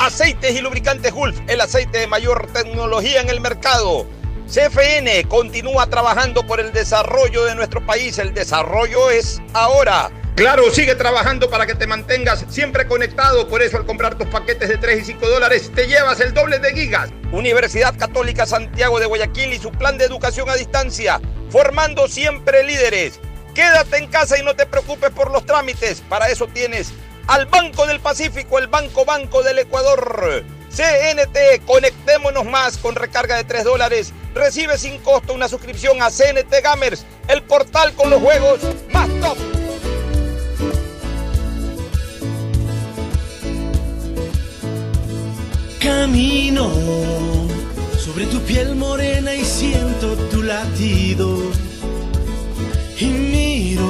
Aceites y lubricantes Gulf, el aceite de mayor tecnología en el mercado. CFN continúa trabajando por el desarrollo de nuestro país. El desarrollo es ahora. Claro, sigue trabajando para que te mantengas siempre conectado. Por eso al comprar tus paquetes de 3 y 5 dólares te llevas el doble de gigas. Universidad Católica Santiago de Guayaquil y su plan de educación a distancia. Formando siempre líderes. Quédate en casa y no te preocupes por los trámites. Para eso tienes al Banco del Pacífico, el Banco Banco del Ecuador. CNT, conectémonos más con recarga de 3 dólares. Recibe sin costo una suscripción a CNT Gamers, el portal con los juegos más top. Camino sobre tu piel morena y siento tu latido. Y miro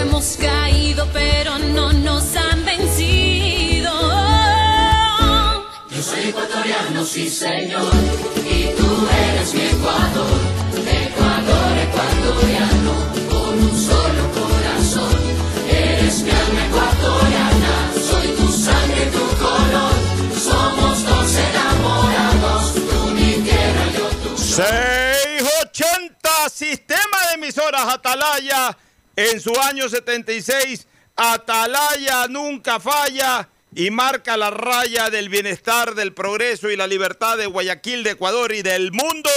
Hemos caído, pero no nos han vencido. Yo soy ecuatoriano, sí señor, y tú eres mi Ecuador, Ecuador ecuatoriano, con un solo corazón. Eres mi alma ecuatoriana, soy tu sangre, tu color, somos dos enamorados, tú mi tierra, yo tu 680 Sistema de emisoras Atalaya en su año 76. Atalaya nunca falla y marca la raya del bienestar, del progreso y la libertad de Guayaquil, de Ecuador y del mundo.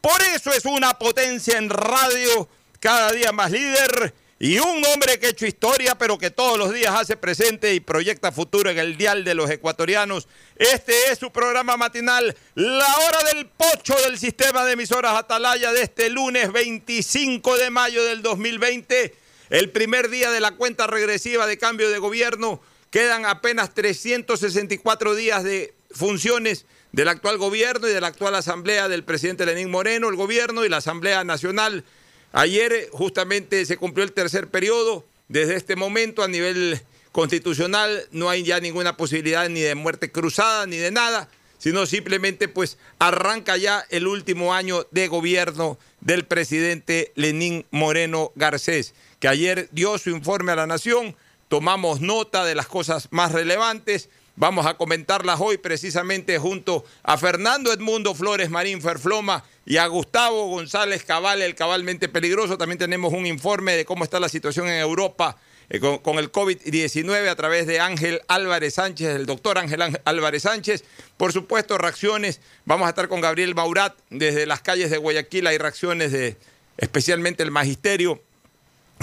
Por eso es una potencia en radio, cada día más líder y un hombre que ha hecho historia, pero que todos los días hace presente y proyecta futuro en el dial de los ecuatorianos. Este es su programa matinal, La Hora del Pocho del sistema de emisoras Atalaya de este lunes 25 de mayo del 2020, el primer día de la cuenta regresiva de cambio de gobierno. Quedan apenas 364 días de funciones del actual gobierno y de la actual asamblea del presidente Lenín Moreno, el gobierno y la Asamblea Nacional. Ayer eh, justamente se cumplió el tercer periodo. Desde este momento a nivel constitucional no hay ya ninguna posibilidad ni de muerte cruzada ni de nada, sino simplemente pues arranca ya el último año de gobierno del presidente Lenín Moreno Garcés, que ayer dio su informe a la nación, tomamos nota de las cosas más relevantes. Vamos a comentarlas hoy precisamente junto a Fernando Edmundo Flores Marín Ferfloma y a Gustavo González Cabal, el cabalmente peligroso. También tenemos un informe de cómo está la situación en Europa eh, con, el COVID-19 a través de Ángel Álvarez Sánchez, el doctor Ángel Álvarez Sánchez. Por supuesto, reacciones. Vamos a estar con Gabriel Maurat desde las calles de Guayaquil. Hay reacciones de especialmente el magisterio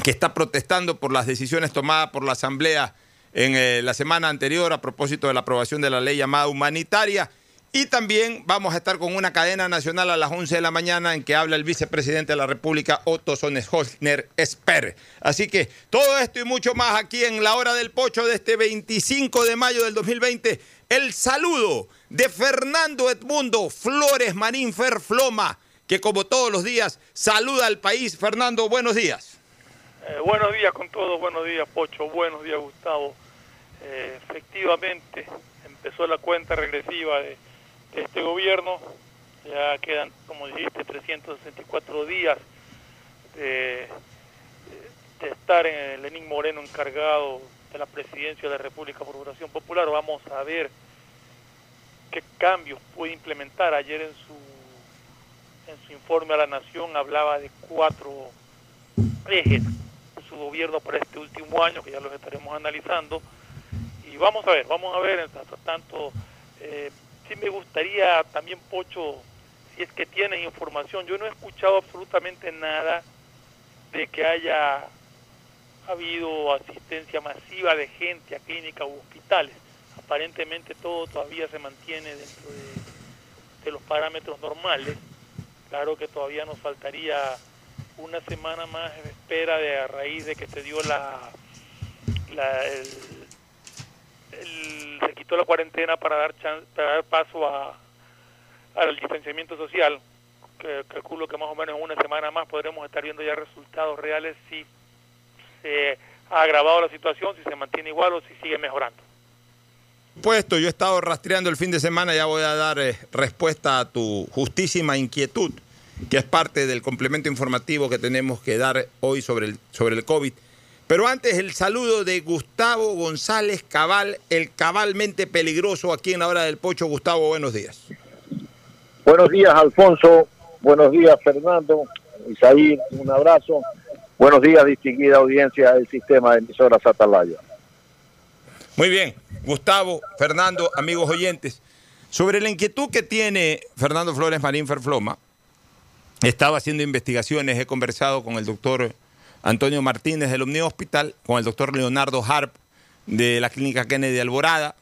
que está protestando por las decisiones tomadas por la Asamblea en eh, la semana anterior a propósito de la aprobación de la ley llamada humanitaria. Y también vamos a estar con una cadena nacional a las 11 de la mañana en que habla el vicepresidente de la República, Otto Soneshosner Esper. Así que todo esto y mucho más aquí en la hora del pocho de este 25 de mayo del 2020. El saludo de Fernando Edmundo Flores Marín Ferfloma, que como todos los días saluda al país. Fernando, buenos días. Eh, buenos días con todos, buenos días Pocho, buenos días Gustavo. Eh, efectivamente, empezó la cuenta regresiva de, este gobierno, ya quedan, como dijiste, 364 días de, estar en Lenín Moreno encargado de la presidencia de la República por Votación Popular. Vamos a ver qué cambios puede implementar. Ayer en su en su informe a la Nación hablaba de cuatro ejes su gobierno para este último año, que ya los estaremos analizando. Y vamos a ver, vamos a ver, tanto, tanto eh, sí me gustaría también, Pocho, si es que tienes información, yo no he escuchado absolutamente nada de que haya habido asistencia masiva de gente a clínicas u hospitales. Aparentemente todo todavía se mantiene dentro de los parámetros normales Claro que todavía nos faltaría una semana más en espera de a raíz de que se dio la, la el, se quitó la cuarentena para dar para dar paso a al distanciamiento social que calculo que más o menos en una semana más podremos estar viendo ya resultados reales si se ha agravado la situación, si se mantiene igual o si sigue mejorando. Puesto, yo he estado rastreando el fin de semana, ya voy a dar eh, respuesta a tu justísima inquietud, que es parte del complemento informativo que tenemos que dar hoy sobre el, sobre el COVID. Pero antes el saludo de Gustavo González Cabal, el cabalmente peligroso aquí en la hora del pocho. Gustavo, buenos días. Buenos días, Alfonso. Buenos días, Fernando. Isaí, un abrazo. Buenos días, distinguida audiencia del sistema de emisoras Atalaya. Muy bien, Gustavo, Fernando, amigos oyentes. Sobre la inquietud que tiene Fernando Flores Marín Ferfloma, estaba haciendo investigaciones, he conversado con el doctor Antonio Martínez del Omni Hospital, con el doctor Leonardo Harp de la Clínica Kennedy Alborada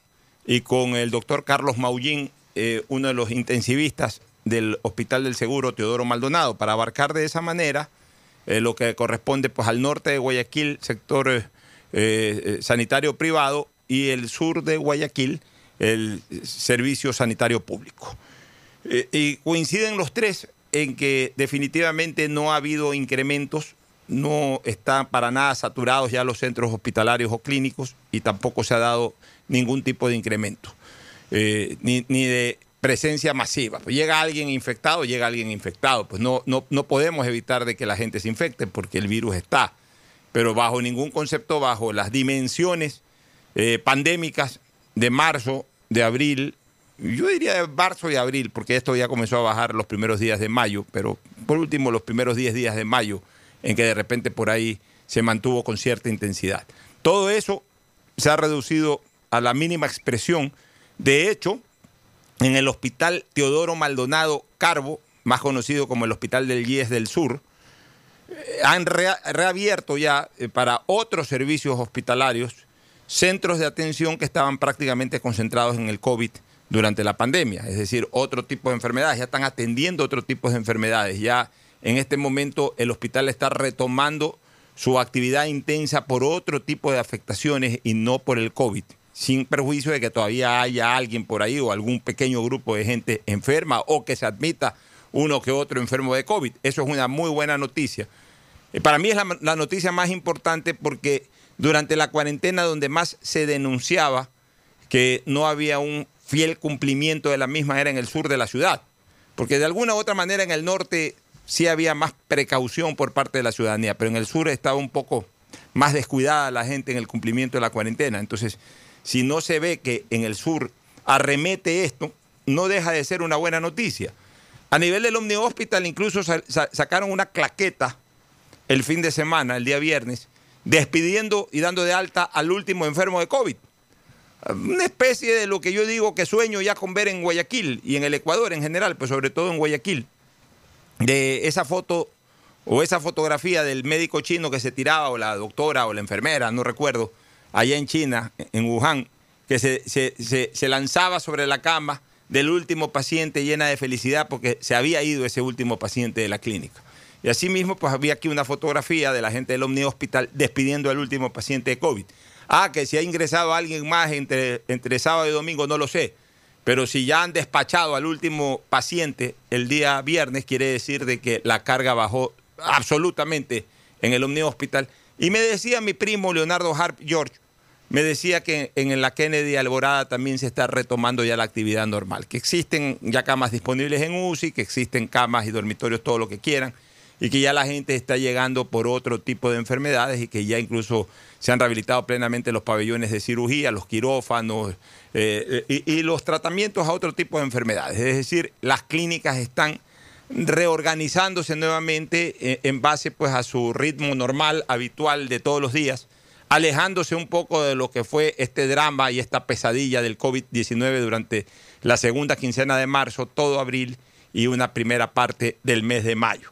y con el doctor Carlos Maullín, eh, uno de los intensivistas del Hospital del Seguro Teodoro Maldonado, para abarcar de esa manera eh, lo que corresponde pues, al norte de Guayaquil, sector eh, sanitario privado, y el sur de Guayaquil, el servicio sanitario público. Y coinciden los tres en que definitivamente no ha habido incrementos, no están para nada saturados ya los centros hospitalarios o clínicos y tampoco se ha dado ningún tipo de incremento, eh, ni, de presencia masiva. Pues llega alguien infectado, llega alguien infectado. Pues no, no, no podemos evitar de que la gente se infecte porque el virus está, pero bajo ningún concepto, bajo las dimensiones eh, pandémicas de marzo, de abril, yo diría de marzo y abril, porque esto ya comenzó a bajar los primeros días de mayo, pero por último los primeros 10 días de mayo, en que de repente por ahí se mantuvo con cierta intensidad. Todo eso se ha reducido a la mínima expresión. De hecho, en el hospital Teodoro Maldonado Carbo, más conocido como el Hospital del IES del Sur, eh, han reabierto ya eh, para otros servicios hospitalarios centros de atención que estaban prácticamente concentrados en el COVID durante la pandemia, es decir, otro tipo de enfermedades, ya están atendiendo otro tipo de enfermedades, ya en este momento el hospital está retomando su actividad intensa por otro tipo de afectaciones y no por el COVID, sin perjuicio de que todavía haya alguien por ahí o algún pequeño grupo de gente enferma o que se admita uno que otro enfermo de COVID. Eso es una muy buena noticia. Eh, para mí es la, la noticia más importante porque durante la cuarentena donde más se denunciaba que no había un fiel cumplimiento de la misma era en el sur de la ciudad. Porque de alguna u otra manera en el norte sí había más precaución por parte de la ciudadanía, pero en el sur estaba un poco más descuidada la gente en el cumplimiento de la cuarentena. Entonces, si no se ve que en el sur arremete esto, no deja de ser una buena noticia. A nivel del Omni Hospital incluso sacaron una claqueta el fin de semana, el día viernes, despidiendo y dando de alta al último enfermo de COVID. Una especie de lo que yo digo que sueño ya con ver en Guayaquil y en el Ecuador en general, pues sobre todo en Guayaquil, de esa foto o esa fotografía del médico chino que se tiraba, o la doctora o la enfermera, no recuerdo, allá en China, en Wuhan, que se, se lanzaba sobre la cama del último paciente llena de felicidad porque se había ido ese último paciente de la clínica. Y asimismo, pues había aquí una fotografía de la gente del Omni Hospital despidiendo al último paciente de COVID. Ah, que si ha ingresado alguien más entre, entre sábado y domingo, no lo sé. pero si ya han despachado al último paciente el día viernes, quiere decir de que la carga bajó absolutamente en el Omni Hospital. Y me decía mi primo Leonardo Harp George, me decía que en la Kennedy Alborada también se está retomando ya la actividad normal, que existen ya camas disponibles en UCI, que existen camas y dormitorios, todo lo que quieran, y que ya la gente está llegando por otro tipo de enfermedades y que ya incluso se han rehabilitado plenamente los pabellones de cirugía, los quirófanos eh, y, los tratamientos a otro tipo de enfermedades. Es decir, las clínicas están reorganizándose nuevamente eh, en base pues a su ritmo normal, habitual de todos los días, alejándose un poco de lo que fue este drama y esta pesadilla del COVID-19 durante la segunda quincena de marzo, todo abril y una primera parte del mes de mayo.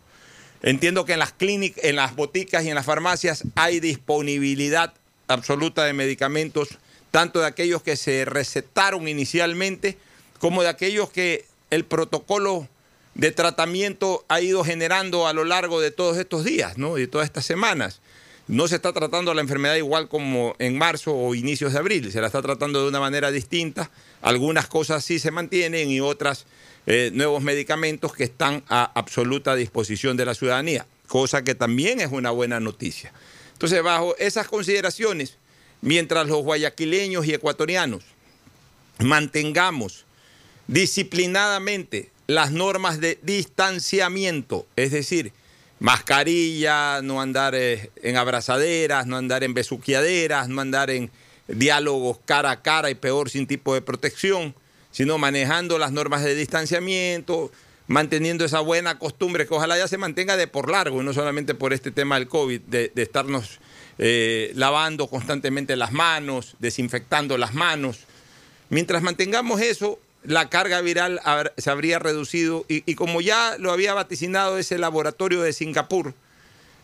Entiendo que en las clínicas, en las boticas y en las farmacias hay disponibilidad absoluta de medicamentos, tanto de aquellos que se recetaron inicialmente como de aquellos que el protocolo de tratamiento ha ido generando a lo largo de todos estos días, ¿no? de todas estas semanas. No se está tratando la enfermedad igual como en marzo o inicios de abril, se la está tratando de una manera distinta. Algunas cosas sí se mantienen y otras eh, nuevos medicamentos que están a absoluta disposición de la ciudadanía, cosa que también es una buena noticia. Entonces, bajo esas consideraciones, mientras los guayaquileños y ecuatorianos mantengamos disciplinadamente las normas de distanciamiento, es decir, mascarilla, no andar eh, en abrazaderas, no andar en besuqueaderas, no andar en diálogos cara a cara y peor sin tipo de protección, sino manejando las normas de distanciamiento, manteniendo esa buena costumbre que ojalá ya se mantenga de por largo, y no solamente por este tema del COVID, de, estarnos eh, lavando constantemente las manos, desinfectando las manos. Mientras mantengamos eso, la carga viral se habría reducido y, y, como ya lo había vaticinado ese laboratorio de Singapur,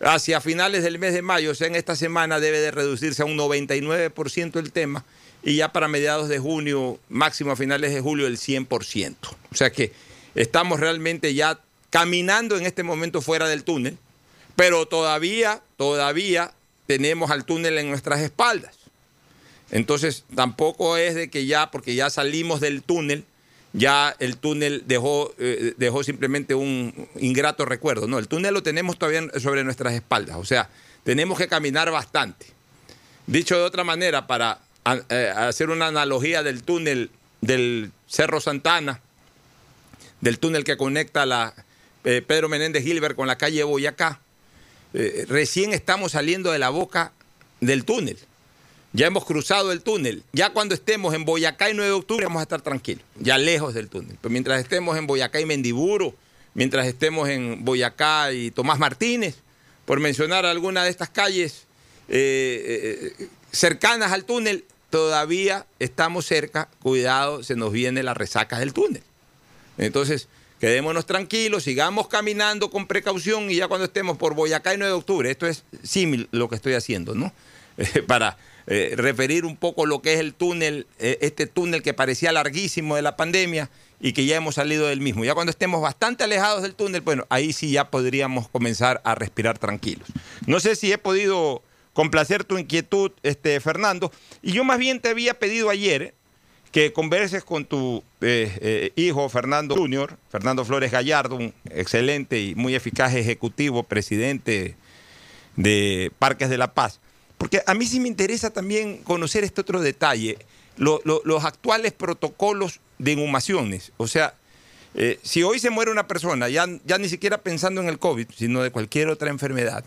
hacia finales del mes de mayo, o sea, en esta semana debe de reducirse a un 99% el tema y ya para mediados de junio, máximo a finales de julio, el 100%. O sea que estamos realmente ya caminando en este momento fuera del túnel, pero todavía, todavía tenemos al túnel en nuestras espaldas. Entonces tampoco es de que ya, porque ya salimos del túnel, ya el túnel dejó, eh, dejó simplemente un ingrato recuerdo. No, el túnel lo tenemos todavía sobre nuestras espaldas. O sea, tenemos que caminar bastante. Dicho de otra manera, para eh, hacer una analogía del túnel del Cerro Santana, del túnel que conecta la eh, Pedro Menéndez Gilbert con la calle Boyacá. Eh, recién estamos saliendo de la boca del túnel. Ya hemos cruzado el túnel. Ya cuando estemos en Boyacá y 9 de octubre vamos a estar tranquilos, ya lejos del túnel. Pero mientras estemos en Boyacá y Mendiburo, mientras estemos en Boyacá y Tomás Martínez, por mencionar alguna de estas calles cercanas al túnel, todavía estamos cerca, cuidado, se nos viene la resaca del túnel. Entonces, quedémonos tranquilos, sigamos caminando con precaución y ya cuando estemos por Boyacá y 9 de octubre, esto es símil lo que estoy haciendo, ¿no? Para eh, referir un poco lo que es el túnel, eh, este túnel que parecía larguísimo de la pandemia y que ya hemos salido del mismo. Ya cuando estemos bastante alejados del túnel, bueno, ahí sí ya podríamos comenzar a respirar tranquilos. No sé si he podido complacer tu inquietud, este, Fernando. Y yo más bien te había pedido ayer que converses con tu eh, eh, hijo Fernando Junior, Fernando Flores Gallardo, un excelente y muy eficaz ejecutivo, presidente de Parques de la Paz. Porque a mí sí me interesa también conocer este otro detalle, los actuales protocolos de inhumaciones. O sea, eh, si hoy se muere una persona, ya ni siquiera pensando en el COVID, sino de cualquier otra enfermedad,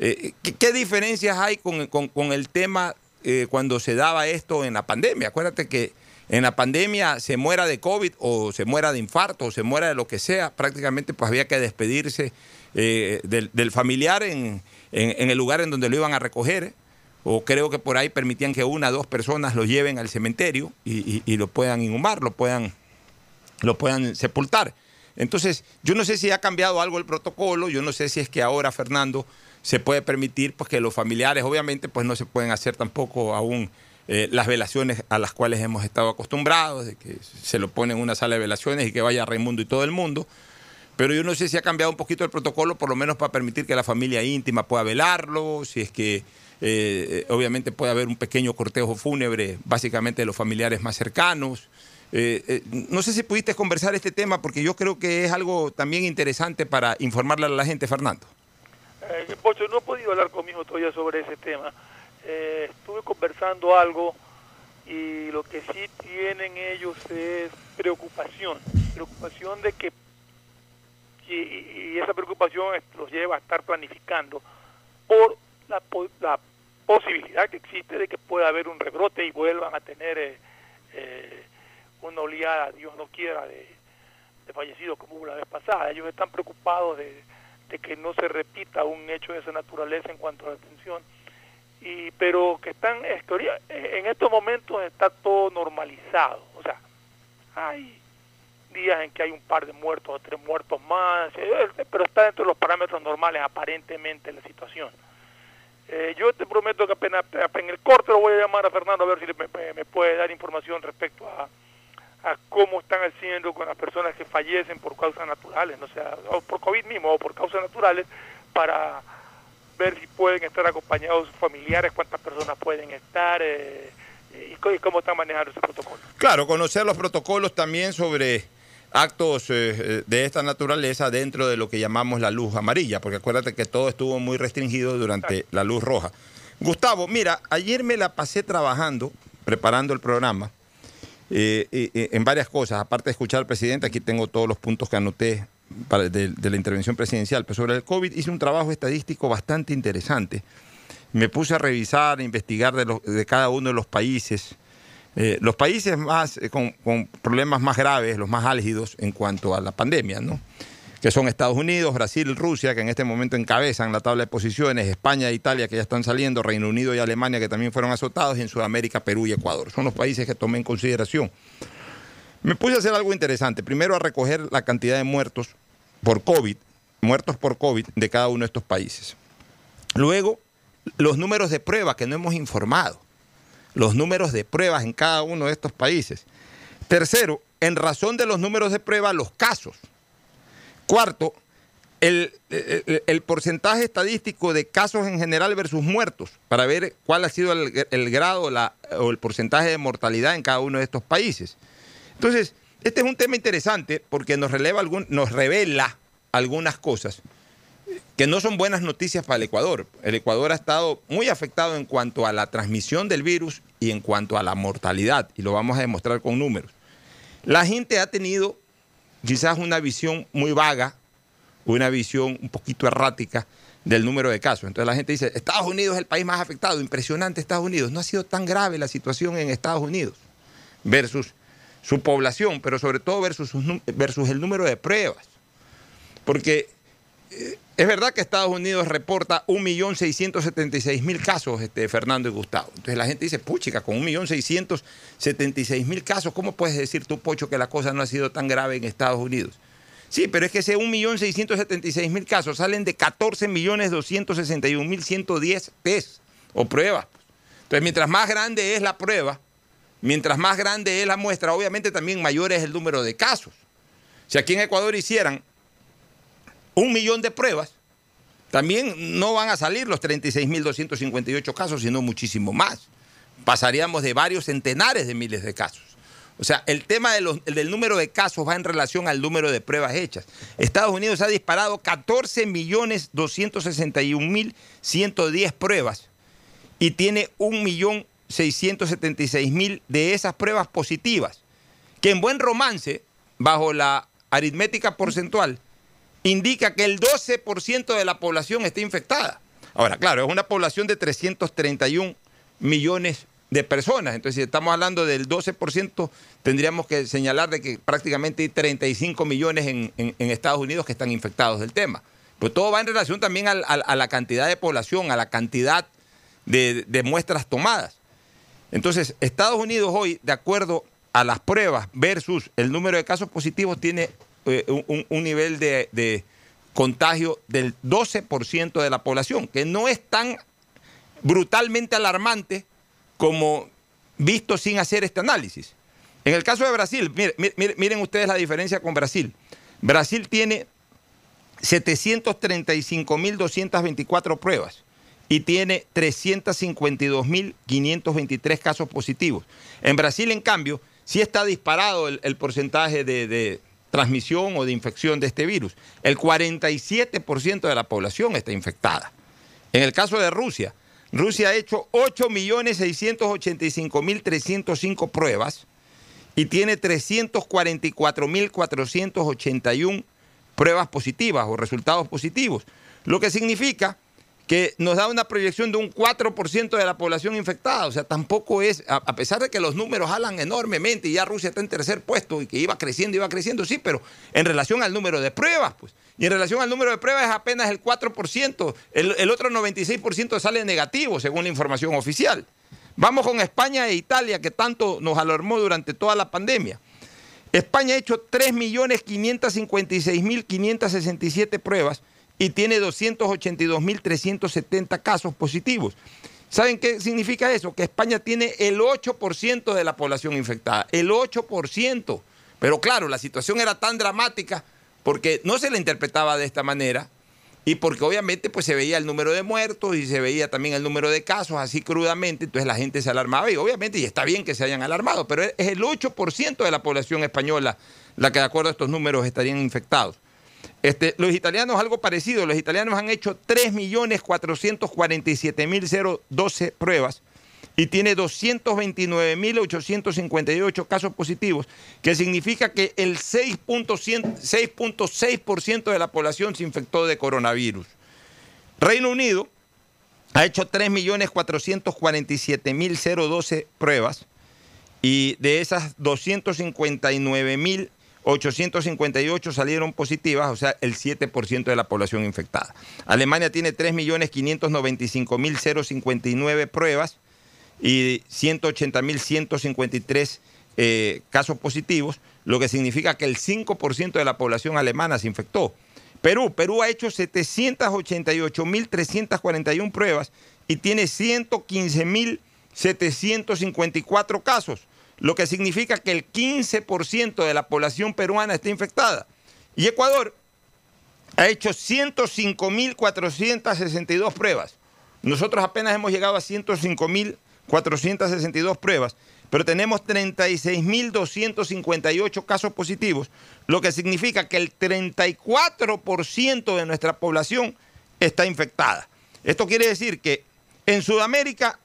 eh, ¿qué, diferencias hay con, el tema eh, cuando se daba esto en la pandemia? Acuérdate que en la pandemia se muera de COVID o se muera de infarto o se muera de lo que sea, prácticamente pues había que despedirse eh, del, familiar en, el lugar en donde lo iban a recoger. O creo que por ahí permitían que una o dos personas lo lleven al cementerio y, lo puedan inhumar, lo puedan, lo puedan sepultar. Entonces, yo no sé si ha cambiado algo el protocolo, yo no sé si es que ahora, Fernando, se puede permitir pues, que los familiares, obviamente, pues no se pueden hacer tampoco aún eh, las velaciones a las cuales hemos estado acostumbrados, de que se lo pone en una sala de velaciones y que vaya Raimundo y todo el mundo. Pero yo no sé si ha cambiado un poquito el protocolo, por lo menos para permitir que la familia íntima pueda velarlo, si es que eh, obviamente puede haber un pequeño cortejo fúnebre, básicamente de los familiares más cercanos. Eh, no sé si pudiste conversar este tema porque yo creo que es algo también interesante para informarle a la gente, Fernando. Eh, Pocho, no he podido hablar con mi hijo todavía sobre ese tema. Eh, estuve conversando algo y lo que sí tienen ellos es preocupación, preocupación de que y, y esa preocupación los lleva a estar planificando por la, po- la posibilidad que existe de que pueda haber un rebrote y vuelvan a tener eh, eh, una oleada, Dios no quiera, de, de fallecidos como la vez pasada. Ellos están preocupados de, de que no se repita un hecho de esa naturaleza en cuanto a la atención. Y, pero que están, es que ahorita- en estos momentos está todo normalizado. O sea, hay días en que hay un par de muertos o tres muertos más, eh, pero está dentro de los parámetros normales aparentemente la situación. Eh, yo te prometo que apenas, en el corte lo voy a llamar a Fernando a ver si me- me puede dar información respecto a, a cómo están haciendo con las personas que fallecen por causas naturales, no sea, o por COVID mismo o por causas naturales, para ver si pueden estar acompañados sus familiares, cuántas personas pueden estar eh, y cómo están manejando ese protocolo. Claro, conocer los protocolos también sobre actos eh, eh, de esta naturaleza dentro de lo que llamamos la luz amarilla, porque acuérdate que todo estuvo muy restringido durante la luz roja. Gustavo, mira, ayer me la pasé trabajando, preparando el programa, eh, eh, eh, en varias cosas. Aparte de escuchar al presidente, aquí tengo todos los puntos que anoté de, la intervención presidencial. Pero sobre el COVID hice un trabajo estadístico bastante interesante. Me puse a revisar, a investigar de, cada uno de los países. Los países más con problemas más graves, los más álgidos en cuanto a la pandemia, ¿no? Que son Estados Unidos, Brasil, Rusia, que en este momento encabezan la tabla de posiciones, España e Italia, que ya están saliendo, Reino Unido y Alemania, que también fueron azotados, y en Sudamérica, Perú y Ecuador. Son los países que tomé en consideración. Me puse a hacer algo interesante. Primero a recoger la cantidad de muertos por COVID, muertos por COVID de cada uno de estos países. Luego, los números de pruebas que no hemos informado. Los números de pruebas en cada uno de estos países. Tercero, en razón de los números de pruebas, los casos. Cuarto, el, porcentaje estadístico de casos en general versus muertos, para ver cuál ha sido el, grado o el porcentaje de mortalidad en cada uno de estos países. Entonces, este es un tema interesante porque nos, releva nos revela algunas cosas que no son buenas noticias para el Ecuador. El Ecuador ha estado muy afectado en cuanto a la transmisión del virus y en cuanto a la mortalidad, y lo vamos a demostrar con números. La gente ha tenido quizás una visión muy vaga, una visión un poquito errática del número de casos. Entonces la gente dice, Estados Unidos es el país más afectado, impresionante Estados Unidos. No ha sido tan grave la situación en Estados Unidos versus su población, pero sobre todo versus, el número de pruebas. Porque eh, es verdad que Estados Unidos reporta 1.676.000 casos, este, Fernando y Gustavo. Entonces la gente dice, puchica, con 1.676.000 casos, ¿cómo puedes decir tú, Pocho, que la cosa no ha sido tan grave en Estados Unidos? Sí, pero es que ese 1.676.000 casos salen de 14.261.110 test o pruebas. Entonces, mientras más grande es la prueba, mientras más grande es la muestra, obviamente también mayor es el número de casos. Si aquí en Ecuador hicieran un millón de pruebas, también no van a salir los 36.258 casos, sino muchísimo más. Pasaríamos de varios centenares de miles de casos. O sea, el tema del número de casos va en relación al número de pruebas hechas. Estados Unidos ha disparado 14.261.110 pruebas y tiene 1.676.000 de esas pruebas positivas, que en buen romance, bajo la aritmética porcentual, indica que el 12% de la población está infectada. Ahora, claro, es una población de 331 millones de personas. Entonces, si estamos hablando del 12%, tendríamos que señalar de que prácticamente hay 35 millones en, Estados Unidos que están infectados del tema. Pues todo va en relación también a la cantidad de población, a la cantidad de muestras tomadas. Entonces, Estados Unidos hoy, de acuerdo a las pruebas versus el número de casos positivos, tiene eh, un- nivel de, contagio del 12% de la población, que no es tan brutalmente alarmante como visto sin hacer este análisis. En el caso de Brasil, mire- mire- miren ustedes la diferencia con Brasil. Brasil tiene 735.224 pruebas y tiene 352.523 casos positivos. En Brasil, en cambio, sí está disparado el, porcentaje de transmisión o de infección de este virus. El 47% de la población está infectada. En el caso de Rusia, Rusia ha hecho 8.685.305 pruebas y tiene 344.481 pruebas positivas o resultados positivos, lo que significa que nos da una proyección de un 4% de la población infectada. O sea, tampoco es, a, pesar de que los números jalan enormemente y ya Rusia está en tercer puesto y que iba creciendo, iba creciendo, sí, pero en relación al número de pruebas, pues. Y en relación al número de pruebas es apenas el 4%, el, el otro 96% sale negativo, según la información oficial. Vamos con España e Italia, que tanto nos alarmó durante toda la pandemia. España ha hecho 3.556.567 pruebas y tiene 282.370 casos positivos. ¿Saben qué significa eso? Que España tiene el 8% de la población infectada, el 8%. Pero claro, la situación era tan dramática porque no se la interpretaba de esta manera y porque obviamente pues se veía el número de muertos y se veía también el número de casos así crudamente, entonces la gente se alarmaba y obviamente, y está bien que se hayan alarmado, pero es el 8% de la población española la que de acuerdo a estos números estarían infectados. Este, los italianos algo parecido, los italianos han hecho 3.447.012 pruebas y tiene 229.858 casos positivos, que significa que el 6.6% de la población se infectó de coronavirus. Reino Unido ha hecho 3.447.012 pruebas y de esas 259.000 858 salieron positivas, o sea, el 7% de la población infectada. Alemania tiene 3.595.059 pruebas y 180.153 eh, casos positivos, lo que significa que el 5% de la población alemana se infectó. Perú, Perú ha hecho 788.341 pruebas y tiene 115.754 casos lo que significa que el 15% de la población peruana está infectada. Y Ecuador ha hecho 105.462 pruebas. Nosotros apenas hemos llegado a 105.462 pruebas, pero tenemos 36.258 casos positivos, lo que significa que el 34% de nuestra población está infectada. Esto quiere decir que en Sudamérica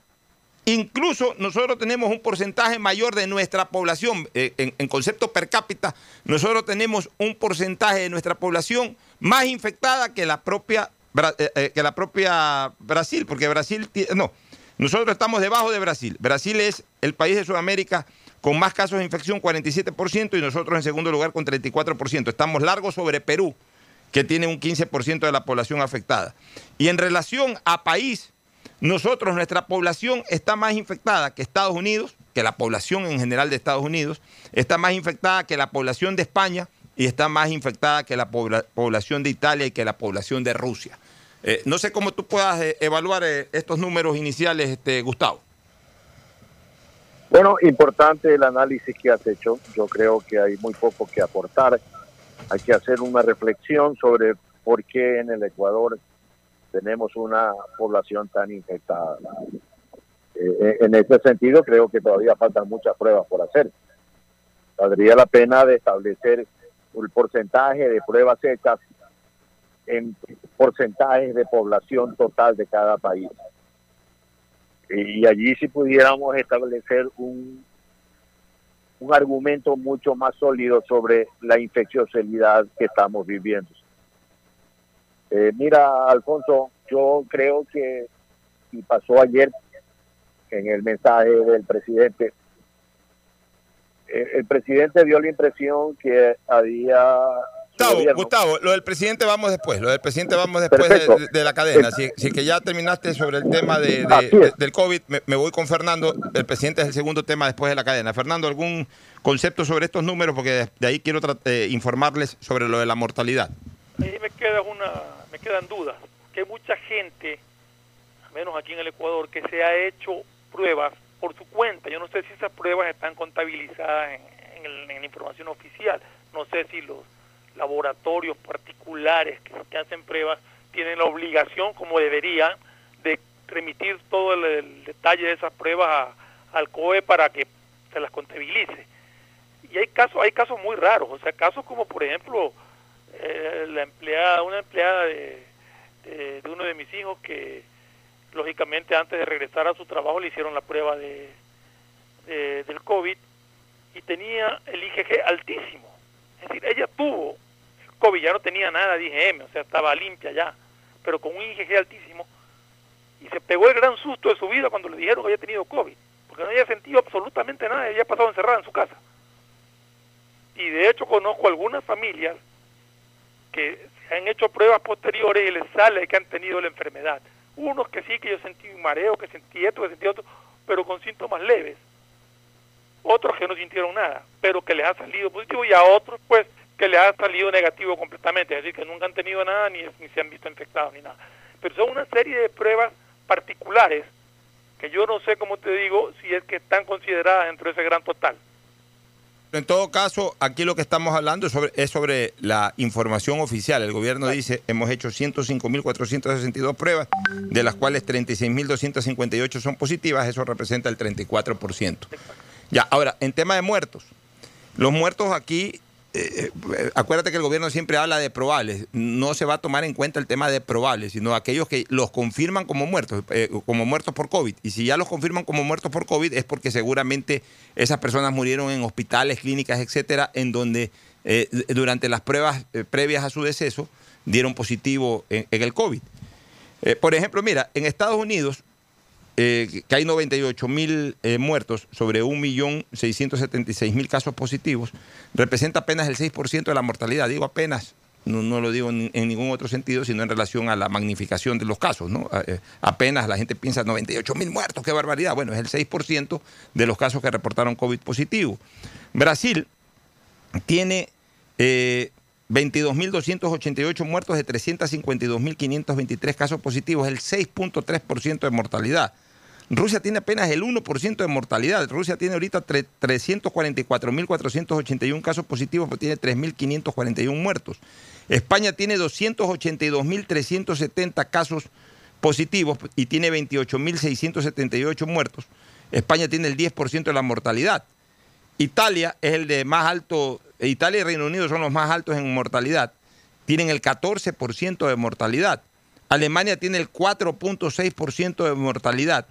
Incluso nosotros tenemos un porcentaje mayor de nuestra población, eh, en, concepto per cápita, nosotros tenemos un porcentaje de nuestra población más infectada que la propia, eh, eh, que la propia Brasil, porque Brasil, no, nosotros estamos debajo de Brasil. Brasil es el país de Sudamérica con más casos de infección, 47%, y nosotros en segundo lugar con 34%. Estamos largos sobre Perú, que tiene un 15% de la población afectada. Y en relación a país, nosotros, nuestra población está más infectada que Estados Unidos, que la población en general de Estados Unidos, está más infectada que la población de España y está más infectada que la población de Italia y que la población de Rusia. Eh, no sé cómo tú puedas eh, evaluar eh, estos números iniciales, este, Gustavo. Bueno, importante el análisis que has hecho. Yo creo que hay muy poco que aportar. Hay que hacer una reflexión sobre por qué en el Ecuador tenemos una población tan infectada. Eh, en ese sentido, creo que todavía faltan muchas pruebas por hacer. Valdría la pena de establecer el porcentaje de pruebas hechas en porcentajes de población total de cada país. Y allí si pudiéramos establecer un, un argumento mucho más sólido sobre la infecciosidad que estamos viviendo. Eh, mira, Alfonso, yo creo que, y pasó ayer en el mensaje del presidente, el, presidente dio la impresión que había... Gustavo, Gustavo, lo del presidente vamos después, lo del presidente vamos después de, la cadena. Si, si, que ya terminaste sobre el tema de, del COVID, me, voy con Fernando. El presidente es el segundo tema después de la cadena. Fernando, ¿algún concepto sobre estos números? Porque de, ahí quiero eh, informarles sobre lo de la mortalidad. Ahí me queda una quedan dudas, que hay mucha gente, al menos aquí en el Ecuador, que se ha hecho pruebas por su cuenta. Yo no sé si esas pruebas están contabilizadas en, la información oficial. No sé si los laboratorios particulares que, hacen pruebas tienen la obligación, como deberían, de remitir todo el, detalle de esas pruebas al COE para que se las contabilice. y hay casos, hay casos muy raros, o sea, casos como por ejemplo eh, la empleada, una empleada de, de, uno de mis hijos que lógicamente antes de regresar a su trabajo le hicieron la prueba de, del COVID y tenía el IgG altísimo. Es decir, ella tuvo COVID, ya no tenía nada de IgM, o sea, estaba limpia ya, pero con un IgG altísimo y se pegó el gran susto de su vida cuando le dijeron que había tenido COVID, porque no había sentido absolutamente nada, había pasado encerrada en su casa. Y de hecho conozco algunas familias que se han hecho pruebas posteriores y les sale que han tenido la enfermedad. Unos que sí, que yo sentí un mareo, que sentí esto, que sentí otro, pero con síntomas leves. Otros que no sintieron nada, pero que les ha salido positivo y a otros pues que les ha salido negativo completamente, es decir, que nunca han tenido nada ni, ni se han visto infectados ni nada. Pero son una serie de pruebas particulares que yo no sé, cómo te digo, si es que están consideradas dentro de ese gran total. En todo caso, aquí lo que estamos hablando es sobre, es sobre la información oficial. El gobierno dice, hemos hecho 105.462 pruebas, de las cuales 36.258 son positivas, eso representa el 34%. Ya, ahora, en tema de muertos, los muertos aquí eh, eh, acuérdate que el gobierno siempre habla de probables. No se va a tomar en cuenta el tema de probables, sino aquellos que los confirman como muertos, eh, como muertos por COVID. Y si ya los confirman como muertos por COVID es porque seguramente esas personas murieron en hospitales, clínicas, etcétera, en donde durante las pruebas previas a su deceso dieron positivo en el COVID. por ejemplo, mira, en Estados Unidos eh, que hay 98 mil eh, muertos sobre 1.676.000 casos positivos, representa apenas el 6% de la mortalidad. Digo apenas, no, lo digo en, ningún otro sentido, sino en relación a la magnificación de los casos. ¿no? Eh, apenas la gente piensa 98 mil muertos, qué barbaridad. Bueno, es el 6% de los casos que reportaron COVID positivo. Brasil tiene 22.288 muertos de 352.523 casos positivos, el 6.3% de mortalidad. Rusia tiene apenas el 1% de mortalidad. Rusia tiene ahorita 344.481 casos positivos, pero tiene 3.541 muertos. España tiene 282.370 casos positivos y tiene 28.678 muertos. España tiene el 10% de la mortalidad. Italia es el de más alto, Italia y Reino Unido son los más altos en mortalidad. Tienen el 14% de mortalidad. Alemania tiene el 4.6% de mortalidad.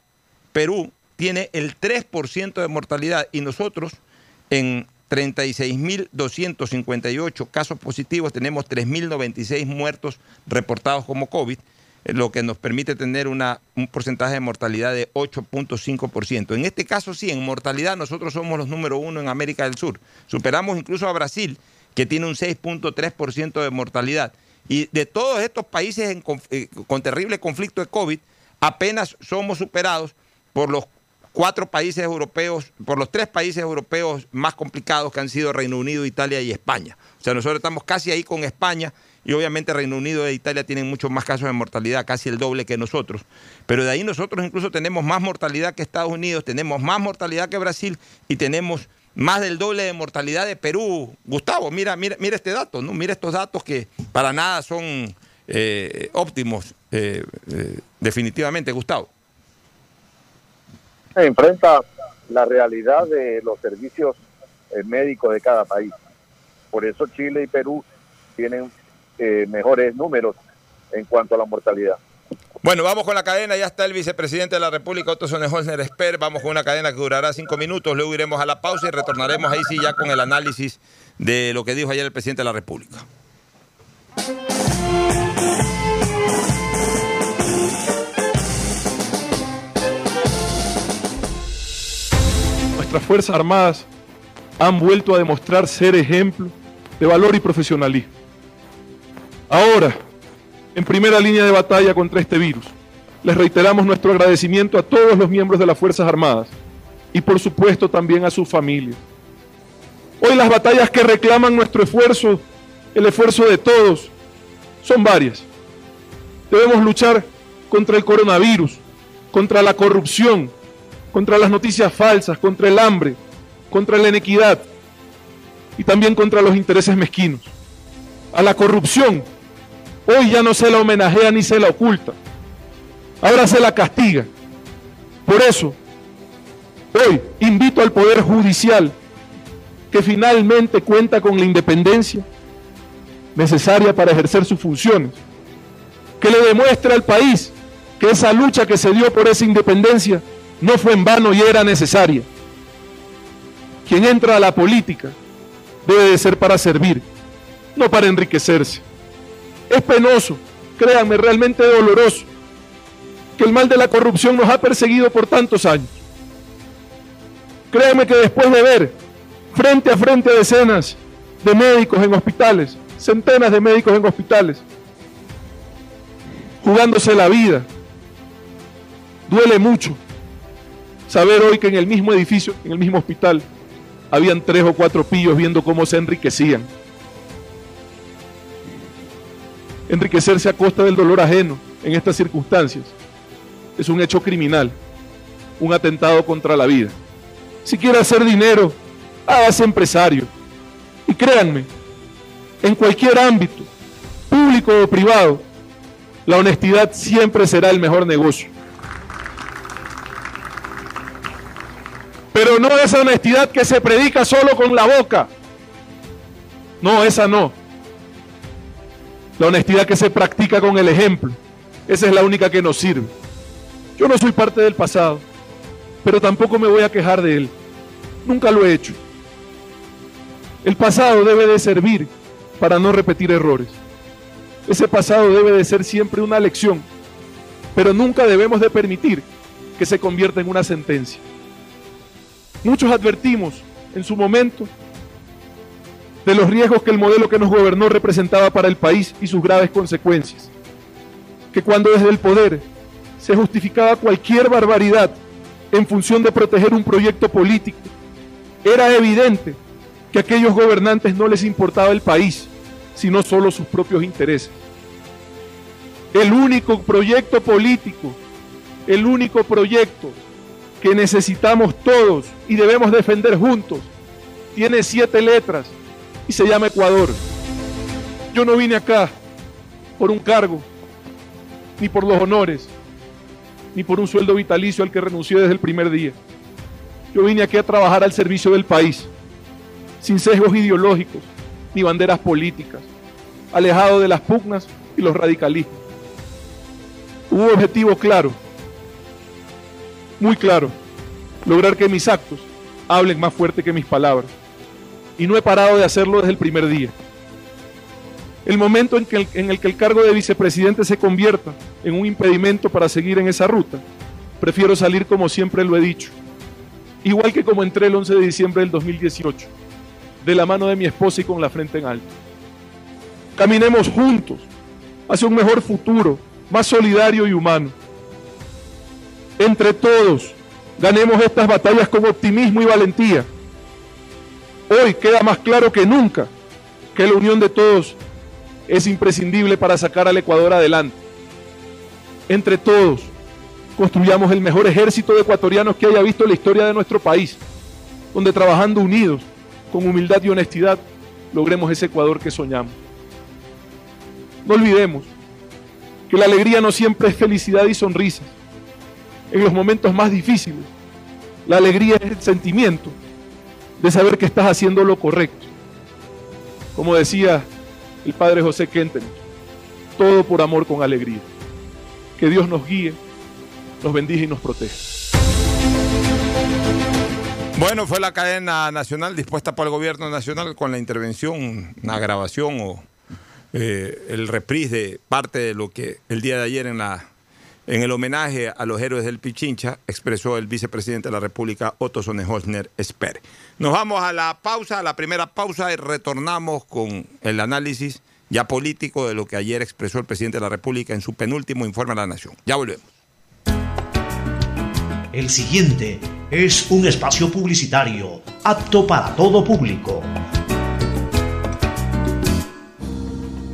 Perú tiene el 3% de mortalidad y nosotros en 36.258 casos positivos tenemos 3.096 muertos reportados como COVID, lo que nos permite tener una, un porcentaje de mortalidad de 8.5%. En este caso sí, en mortalidad nosotros somos los número uno en América del Sur. Superamos incluso a Brasil, que tiene un 6.3% de mortalidad. Y de todos estos países eh, con terrible conflicto de COVID, apenas somos superados por los cuatro países europeos, por los tres países europeos más complicados que han sido Reino Unido, Italia y España. O sea, nosotros estamos casi ahí con España y obviamente Reino Unido e Italia tienen muchos más casos de mortalidad, casi el doble que nosotros. Pero de ahí nosotros incluso tenemos más mortalidad que Estados Unidos, tenemos más mortalidad que Brasil y tenemos más del doble de mortalidad de Perú. Gustavo, mira, mira, mira este dato, ¿no? Mira estos datos que para nada son eh, óptimos, eh, eh, definitivamente, Gustavo enfrenta la realidad de los servicios eh, médicos de cada país. Por eso Chile y Perú tienen eh, mejores números en cuanto a la mortalidad. Bueno, vamos con la cadena. Ya está el vicepresidente de la República, Otto Sonneholzner Esper. Vamos con una cadena que durará cinco minutos. Luego iremos a la pausa y retornaremos ahí sí ya con el análisis de lo que dijo ayer el presidente de la República. Las Fuerzas Armadas han vuelto a demostrar ser ejemplo de valor y profesionalismo. Ahora, en primera línea de batalla contra este virus, les reiteramos nuestro agradecimiento a todos los miembros de las Fuerzas Armadas y por supuesto también a sus familias. Hoy las batallas que reclaman nuestro esfuerzo, el esfuerzo de todos, son varias. Debemos luchar contra el coronavirus, contra la corrupción, contra las noticias falsas, contra el hambre, contra la inequidad y también contra los intereses mezquinos. A la corrupción, hoy ya no se la homenajea ni se la oculta, ahora se la castiga. Por eso, hoy invito al Poder Judicial que finalmente cuenta con la independencia necesaria para ejercer sus funciones, que le demuestre al país que esa lucha que se dio por esa independencia no fue en vano y era necesaria. Quien entra a la política debe de ser para servir, no para enriquecerse. Es penoso, créanme, realmente doloroso, que el mal de la corrupción nos ha perseguido por tantos años. Créanme que después de ver frente a frente decenas de médicos en hospitales, centenas de médicos en hospitales, jugándose la vida, duele mucho saber hoy que en el mismo edificio, en el mismo hospital, habían tres o cuatro pillos viendo cómo se enriquecían. Enriquecerse a costa del dolor ajeno en estas circunstancias es un hecho criminal, un atentado contra la vida. Si quiere hacer dinero, hágase empresario. Y créanme, en cualquier ámbito, público o privado, la honestidad siempre será el mejor negocio. Pero no esa honestidad que se predica solo con la boca. No, esa no. La honestidad que se practica con el ejemplo. Esa es la única que nos sirve. Yo no soy parte del pasado, pero tampoco me voy a quejar de él. Nunca lo he hecho. El pasado debe de servir para no repetir errores. Ese pasado debe de ser siempre una lección, pero nunca debemos de permitir que se convierta en una sentencia. Muchos advertimos en su momento de los riesgos que el modelo que nos gobernó representaba para el país y sus graves consecuencias. Que cuando desde el poder se justificaba cualquier barbaridad en función de proteger un proyecto político. Era evidente que a aquellos gobernantes no les importaba el país, sino solo sus propios intereses. El único proyecto político, el único proyecto que necesitamos todos y debemos defender juntos, tiene siete letras y se llama Ecuador. Yo no vine acá por un cargo, ni por los honores, ni por un sueldo vitalicio al que renuncié desde el primer día. Yo vine aquí a trabajar al servicio del país, sin sesgos ideológicos ni banderas políticas, alejado de las pugnas y los radicalismos. Hubo un objetivo claro, muy claro, lograr que mis actos hablen más fuerte que mis palabras. Y no he parado de hacerlo desde el primer día. El momento en, que en el que el cargo de vicepresidente se convierta en un impedimento para seguir en esa ruta, prefiero salir como siempre lo he dicho. Igual que como entré el 11 de diciembre del 2018, de la mano de mi esposa y con la frente en alto. Caminemos juntos hacia un mejor futuro, más solidario y humano. Entre todos, ganemos estas batallas con optimismo y valentía. Hoy queda más claro que nunca que la unión de todos es imprescindible para sacar al Ecuador adelante. Entre todos, construyamos el mejor ejército de ecuatorianos que haya visto la historia de nuestro país, donde trabajando unidos, con humildad y honestidad, logremos ese Ecuador que soñamos. No olvidemos que la alegría no siempre es felicidad y sonrisa. En los momentos más difíciles, la alegría es el sentimiento de saber que estás haciendo lo correcto. Como decía el Padre José Kenten. Todo por amor con alegría. Que Dios nos guíe, nos bendiga y nos proteja. Bueno, fue la cadena nacional dispuesta por el gobierno nacional con la intervención, una grabación o eh, el reprise de parte de lo que el día de ayer en la en el homenaje a los héroes del Pichincha, expresó el vicepresidente de la República, Otto Sonnenholzner Esper. Nos vamos a la pausa, a la primera pausa, y retornamos con el análisis ya político de lo que ayer expresó el presidente de la República en su penúltimo informe a la Nación. Ya volvemos. El siguiente es un espacio publicitario apto para todo público.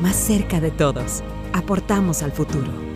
más cerca de todos. Aportamos al futuro.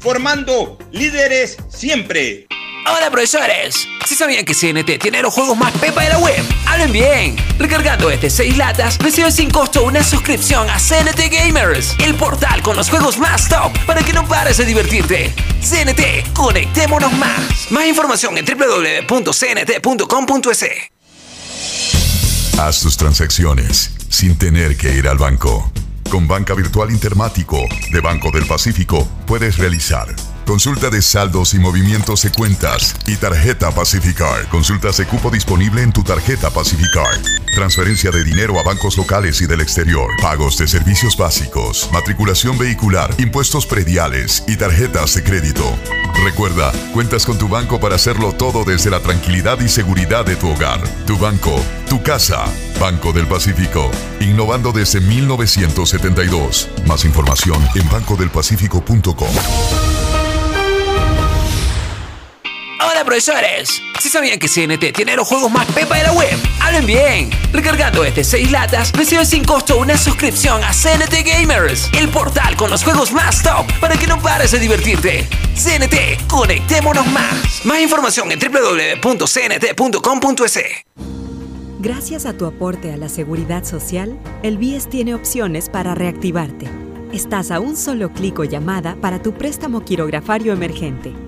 formando líderes siempre. Hola profesores, si sabían que CNT tiene los juegos más pepa de la web, hablen bien. Recargando este 6 latas, recibe sin costo una suscripción a CNT Gamers, el portal con los juegos más top para que no pares de divertirte. CNT, conectémonos más. Más información en www.cnt.com.es. Haz tus transacciones sin tener que ir al banco. Con Banca Virtual Intermático de Banco del Pacífico puedes realizar consulta de saldos y movimientos de cuentas y tarjeta Pacificar. Consultas de cupo disponible en tu tarjeta Pacificar. Transferencia de dinero a bancos locales y del exterior. Pagos de servicios básicos, matriculación vehicular, impuestos prediales y tarjetas de crédito. Recuerda, cuentas con tu banco para hacerlo todo desde la tranquilidad y seguridad de tu hogar. Tu banco, tu casa. Banco del Pacífico. Innovando desde 1972. Más información en bancodelpacifico.com. Profesores, si sabían que CNT tiene los juegos más pepa de la web, hablen bien. Recargando este 6 latas, recibe sin costo una suscripción a CNT Gamers, el portal con los juegos más top para que no pares de divertirte. CNT, conectémonos más. Más información en www.cnt.com.es. Gracias a tu aporte a la seguridad social, el BIES tiene opciones para reactivarte. Estás a un solo clic o llamada para tu préstamo quirografario emergente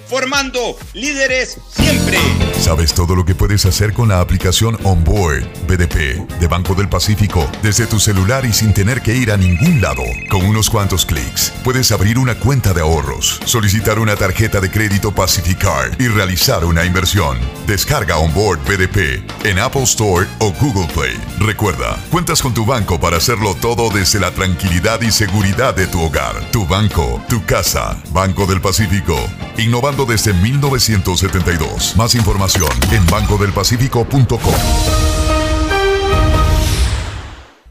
formando líderes siempre. ¿Sabes todo lo que puedes hacer con la aplicación Onboard BDP de Banco del Pacífico desde tu celular y sin tener que ir a ningún lado? Con unos cuantos clics puedes abrir una cuenta de ahorros, solicitar una tarjeta de crédito Pacificar y realizar una inversión. Descarga Onboard BDP en Apple Store o Google Play. Recuerda, cuentas con tu banco para hacerlo todo desde la tranquilidad y seguridad de tu hogar. Tu banco, tu casa, Banco del Pacífico, innovando desde 1972. Más información en bancodelpacifico.com.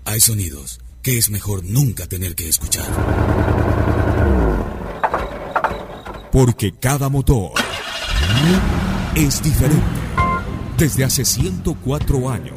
Hay sonidos que es mejor nunca tener que escuchar. Porque cada motor es diferente. Desde hace 104 años,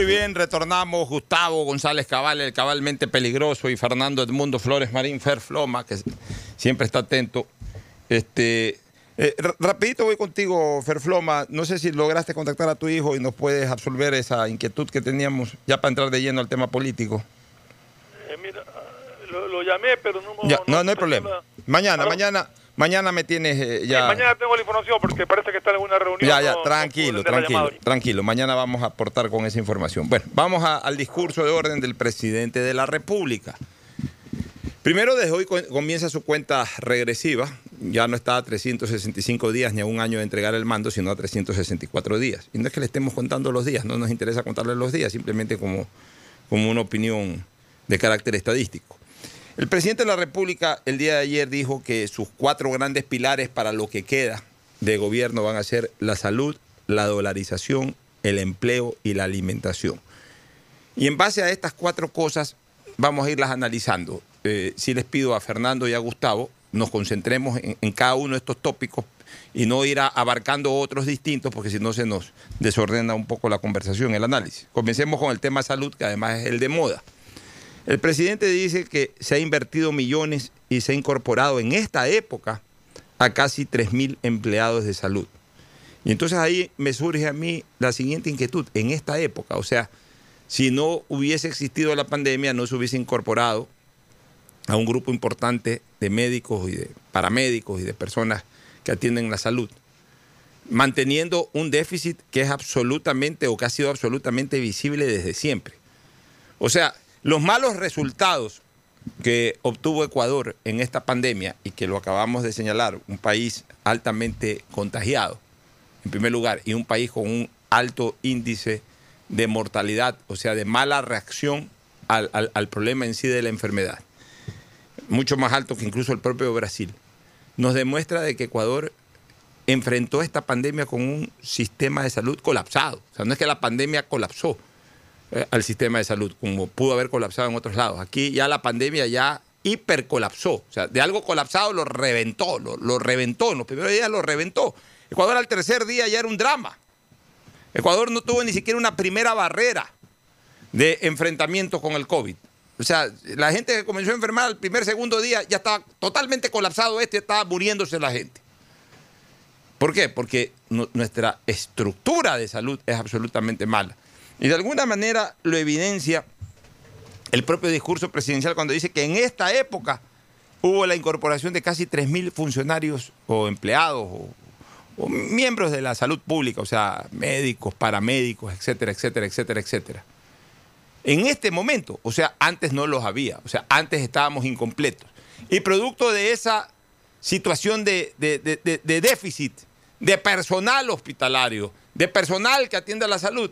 Muy bien, retornamos Gustavo González Cabal, el cabalmente peligroso, y Fernando Edmundo Flores Marín Ferfloma, que siempre está atento. Este, eh, ra- rapidito voy contigo, Ferfloma. No sé si lograste contactar a tu hijo y nos puedes absolver esa inquietud que teníamos ya para entrar de lleno al tema político. Eh, mira, lo, lo llamé, pero no, Ya, no, no hay problema. Mañana, mañana, mañana me tienes eh, ya. Mañana tengo la información porque parece que está en alguna reunión. Ya, ya, no- tranquilo, tranquilo, tranquilo. Mañana vamos a aportar con esa información. Bueno, vamos a- al discurso de orden del presidente de la República. Primero, desde hoy co- comienza su cuenta regresiva. Ya no está a 365 días ni a un año de entregar el mando, sino a 364 días. Y no es que le estemos contando los días, no nos interesa contarle los días, simplemente como, como una opinión de carácter estadístico. El presidente de la República el día de ayer dijo que sus cuatro grandes pilares para lo que queda de gobierno van a ser la salud, la dolarización, el empleo y la alimentación. Y en base a estas cuatro cosas vamos a irlas analizando. Eh, si les pido a Fernando y a Gustavo nos concentremos en, cada uno de estos tópicos y no ir abarcando otros distintos porque si no se nos desordena un poco la conversación, el análisis. Comencemos con el tema salud, que además es el de moda. El presidente dice que se ha invertido millones y se ha incorporado en esta época a casi 3.000 empleados de salud. Y entonces ahí me surge a mí la siguiente inquietud. En esta época, o sea, si no hubiese existido la pandemia, no se hubiese incorporado a un grupo importante de médicos y de paramédicos y de personas que atienden la salud, manteniendo un déficit que es absolutamente o que ha sido absolutamente visible desde siempre. O sea, los malos resultados que obtuvo Ecuador en esta pandemia y que lo acabamos de señalar, un país altamente contagiado, en primer lugar, y un país con un alto índice de mortalidad, o sea, de mala reacción al, al- problema en sí de la enfermedad, mucho más alto que incluso el propio Brasil, nos demuestra de que Ecuador enfrentó esta pandemia con un sistema de salud colapsado. O sea, no es que la pandemia colapsó eh, al sistema de salud, como pudo haber colapsado en otros lados. Aquí ya la pandemia ya hipercolapsó. O sea, de algo colapsado lo reventó, lo, lo reventó. En los primeros días lo reventó. Ecuador al tercer día ya era un drama. Ecuador no tuvo ni siquiera una primera barrera de enfrentamiento con el COVID. O sea, la gente que comenzó a enfermar al primer, segundo día ya estaba totalmente colapsado este, estaba muriéndose la gente. ¿Por qué? Porque nu- nuestra estructura de salud es absolutamente mala. Y de alguna manera lo evidencia el propio discurso presidencial cuando dice que en esta época hubo la incorporación de casi 3.000 funcionarios o empleados o, miembros de la salud pública, o sea, médicos, paramédicos, etcétera, etcétera, etcétera, etcétera. En este momento, o sea, antes no los había, o sea, antes estábamos incompletos. Y producto de esa situación de, de- de- de- déficit de personal hospitalario, de personal que atiende a la salud,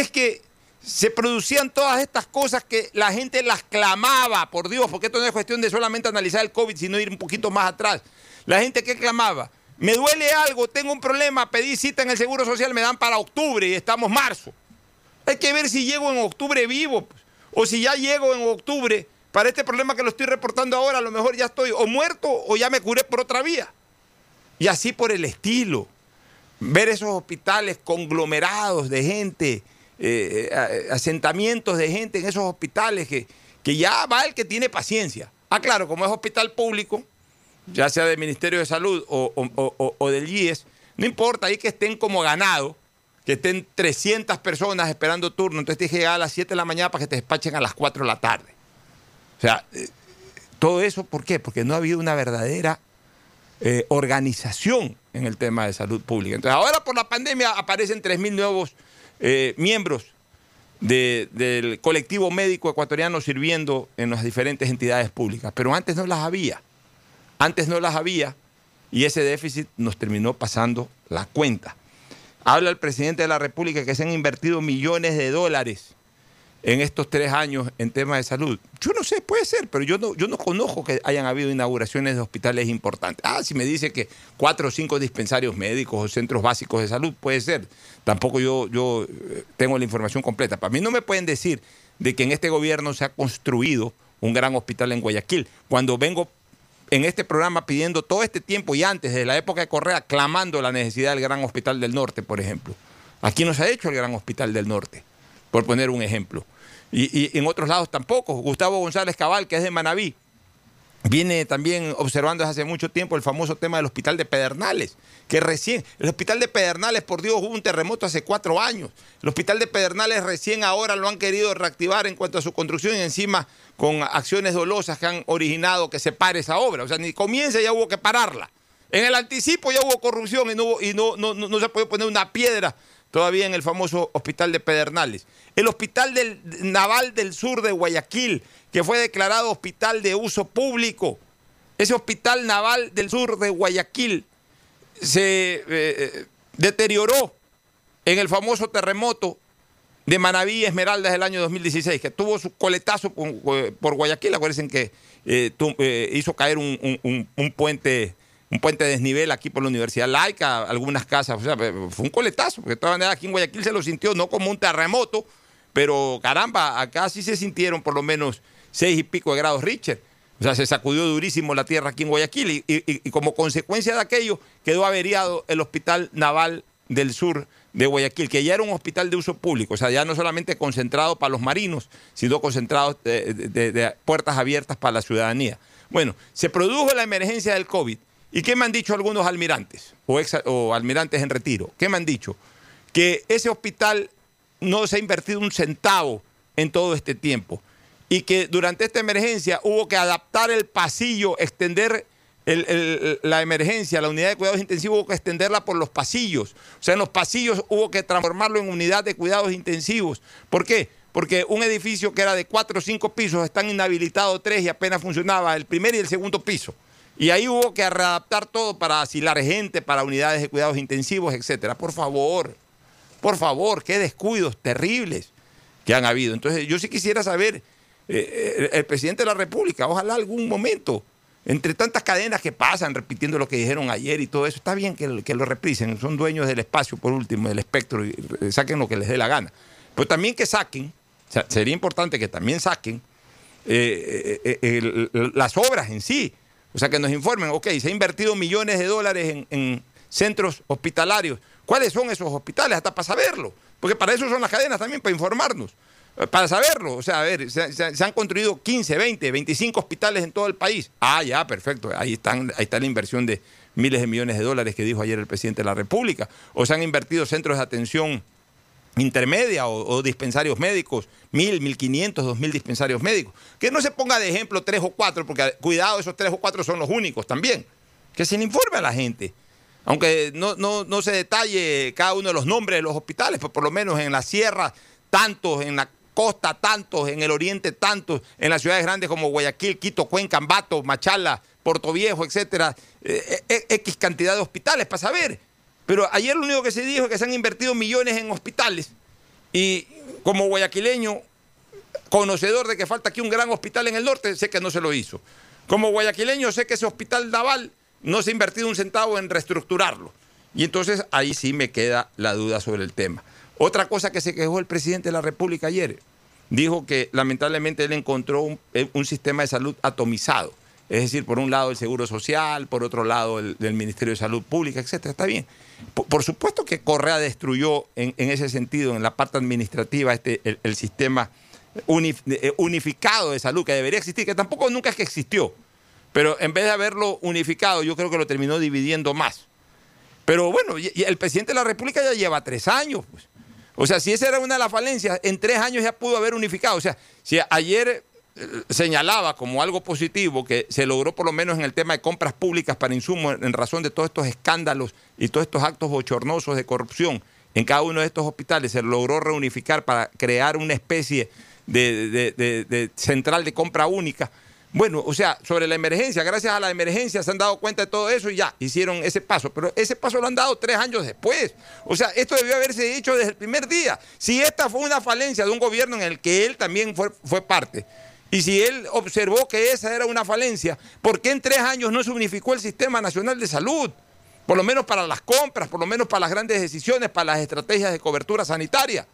es que se producían todas estas cosas que la gente las clamaba, por Dios, porque esto no es cuestión de solamente analizar el COVID, sino ir un poquito más atrás. La gente que clamaba, me duele algo, tengo un problema, pedí cita en el Seguro Social, me dan para octubre y estamos marzo. Hay que ver si llego en octubre vivo, pues, o si ya llego en octubre para este problema que lo estoy reportando ahora, a lo mejor ya estoy o muerto o ya me curé por otra vía. Y así por el estilo. Ver esos hospitales conglomerados de gente, eh, eh, asentamientos de gente en esos hospitales que, que ya va el que tiene paciencia. Ah, claro, como es hospital público, ya sea del Ministerio de Salud o, del IES, no importa ahí que estén como ganado, que estén 300 personas esperando turno, entonces tienes que a las 7 de la mañana para que te despachen a las 4 de la tarde. O sea, eh, todo eso, ¿por qué? Porque no ha habido una verdadera organización en el tema de salud pública. Entonces, ahora por la pandemia aparecen 3.000 nuevos eh, miembros de- del colectivo médico ecuatoriano sirviendo en las diferentes entidades públicas, pero antes no las había. Antes no las había y ese déficit nos terminó pasando la cuenta. Habla el presidente de la República que se han invertido millones de dólares en estos tres años en temas de salud. Yo no sé, puede ser, pero yo no, conozco que hayan habido inauguraciones de hospitales importantes. Ah, si me dice que cuatro o cinco dispensarios médicos o centros básicos de salud, puede ser. Tampoco yo, yo eh, tengo la información completa. Para mí no me pueden decir de que en este gobierno se ha construido un gran hospital en Guayaquil. Cuando vengo en este programa pidiendo todo este tiempo y antes, desde la época de Correa, clamando la necesidad del Gran Hospital del Norte, por ejemplo. Aquí no se ha hecho el Gran Hospital del Norte, por poner un ejemplo. Y, en otros lados tampoco. Gustavo González Cabal, que es de Manabí, viene también observando desde hace mucho tiempo el famoso tema del hospital de Pedernales, que recién, el hospital de Pedernales, por Dios, hubo un terremoto hace cuatro años. El hospital de Pedernales recién ahora lo han querido reactivar en cuanto a su construcción y encima con acciones dolosas que han originado que se pare esa obra. O sea, ni comienza ya hubo que pararla. En el anticipo ya hubo corrupción y no, y no, no, no, no se poner una piedra todavía en el famoso hospital de Pedernales. El hospital del naval del sur de Guayaquil, que fue declarado hospital de uso público. Ese hospital naval del sur de Guayaquil se eh, deterioró en el famoso terremoto de Manaví y Esmeraldas del año 2016, que tuvo su coletazo con- eh, por Guayaquil. Acuérdense que eh, eh, hizo caer un puente un puente de desnivel aquí por la Universidad Laica, algunas casas. O sea, fue un coletazo, porque de todas maneras aquí en Guayaquil se lo sintió no como un terremoto, pero caramba, acá sí se sintieron por lo menos seis y pico de grados Richter. O sea, se sacudió durísimo la tierra aquí en Guayaquil y, como consecuencia de aquello quedó averiado el Hospital Naval del Sur de Guayaquil, que ya era un hospital de uso público, o sea, ya no solamente concentrado para los marinos, sino concentrado de puertas abiertas para la ciudadanía. Bueno, se produjo la emergencia del COVID. ¿Y qué me han dicho algunos almirantes o, ex- almirantes en retiro? ¿Qué me han dicho? Que ese hospital no se ha invertido un centavo en todo este tiempo y que durante esta emergencia hubo que adaptar el pasillo, extender la emergencia, la unidad de cuidados intensivos, hubo que extenderla por los pasillos. O sea, en los pasillos hubo que transformarlo en unidad de cuidados intensivos. ¿Por qué? Porque un edificio que era de cuatro o cinco pisos están inhabilitados tres y apenas funcionaba el primer y el segundo piso. Y ahí hubo que readaptar todo para asilar gente, para unidades de cuidados intensivos, etcétera. Por favor, por favor, qué descuidos terribles que han habido. Entonces, yo sí quisiera saber, eh, eh, el presidente de la República, ojalá algún momento, entre tantas cadenas que pasan repitiendo lo que dijeron ayer y todo eso, está bien que, que lo reprisen, son dueños del espacio, por último, del espectro, y eh, saquen lo que les dé la gana. Pero también que saquen, o sea, sería importante que también saquen las obras en sí. O sea, que nos informen, ok, se ha invertido millones de dólares en, en centros hospitalarios. ¿Cuáles son esos hospitales? Hasta para saberlo. Porque para eso son las cadenas también, para informarnos. Eh, Para saberlo. O sea, a ver, se han construido 15, 20, 25 hospitales en todo el país. Ah, ya, perfecto. Ahí, están, ahí está la inversión de miles de millones de dólares que dijo ayer el presidente de la República. O se han invertido centros de atención intermedia o, dispensarios médicos, mil, mil quinientos, dos mil dispensarios médicos. Que no se ponga de ejemplo tres o cuatro, porque cuidado, esos tres o cuatro son los únicos también. Que se le informe a la gente. Aunque no, no, no se detalle cada uno de los nombres de los hospitales, pues por lo menos en la sierra, tantos, en la costa, tantos, en el oriente, tantos, en las ciudades grandes como Guayaquil, Quito, Cuenca, Ambato, Machala, Puerto Viejo, etcétera, eh, eh, X cantidad de hospitales para saber. Pero ayer lo único que se dijo es que se han invertido millones en hospitales. Y como guayaquileño, conocedor de que falta aquí un gran hospital en el norte, sé que no se lo hizo. Como guayaquileño, sé que ese hospital naval no se ha invertido un centavo en reestructurarlo. Y entonces ahí sí me queda la duda sobre el tema. Otra cosa que se quejó el presidente de la República ayer, dijo que lamentablemente él encontró un, eh, sistema de salud atomizado. Es decir, por un lado el Seguro Social, por otro lado el del Ministerio de Salud Pública, etcétera. Está bien. Por, supuesto que Correa destruyó en, ese sentido, en la parte administrativa, este, el, sistema eh, unificado de salud que debería existir, que tampoco nunca es que existió. Pero en vez de haberlo unificado, yo creo que lo terminó dividiendo más. Pero bueno, y- el presidente de la República ya lleva tres años. pues. O sea, si esa era una de las falencias, en tres años ya pudo haber unificado. O sea, si ayer señalaba como algo positivo que se logró por lo menos en el tema de compras públicas para insumos en razón de todos estos escándalos y todos estos actos bochornosos de corrupción en cada uno de estos hospitales, se logró reunificar para crear una especie de, central de compra única. Bueno, o sea, sobre la emergencia, gracias a la emergencia se han dado cuenta de todo eso y ya hicieron ese paso. Pero ese paso lo han dado tres años después. O sea, esto debió haberse hecho desde el primer día. Si esta fue una falencia de un gobierno en el que él también fue parte, y si él observó que esa era una falencia, ¿por qué en tres años no se unificó el Sistema Nacional de Salud? Por lo menos para las compras, por lo menos para las grandes decisiones, para las estrategias de cobertura sanitaria.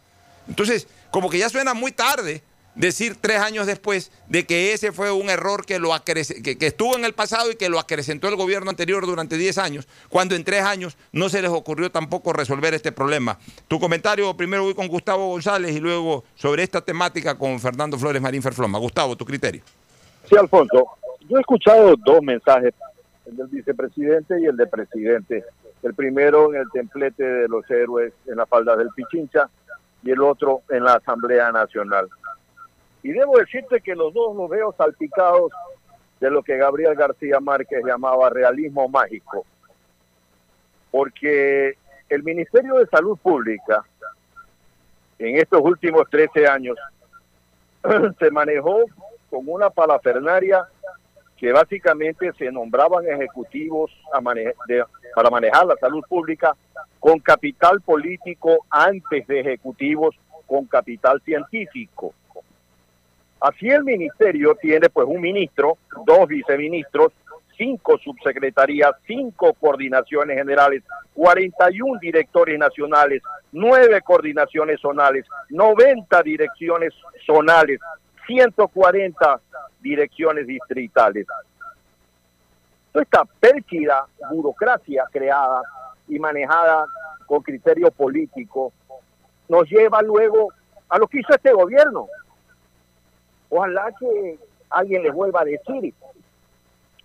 Entonces, como que ya suena muy tarde decir tres años después de que ese fue un error que, lo que, que estuvo en el pasado y que lo acrecentó el gobierno anterior durante 10 años, cuando en tres años no se les ocurrió tampoco resolver este problema. Tu comentario, primero voy con Gustavo González y luego sobre esta temática con Fernando Flores Marín Ferfloma. Gustavo, tu criterio. Sí, Alfonso, yo he escuchado dos mensajes, el del vicepresidente y el del presidente. El primero en el templete de los héroes en la falda del Pichincha y el otro en la Asamblea Nacional. Y debo decirte que los dos los veo salpicados de lo que Gabriel García Márquez llamaba realismo mágico. Porque el Ministerio de Salud Pública en estos últimos 13 años se manejó con una palafernaria que básicamente se nombraban ejecutivos a mane- de- para manejar la salud pública con capital político antes de ejecutivos con capital científico. Así el ministerio tiene pues un ministro, dos viceministros, cinco subsecretarías, cinco coordinaciones generales, 41 directores nacionales, nueve coordinaciones zonales, 90 direcciones zonales, 140 direcciones distritales. Toda esta pérfida burocracia creada y manejada con criterio político nos lleva luego a lo que hizo este gobierno. Ojalá que alguien les vuelva a decir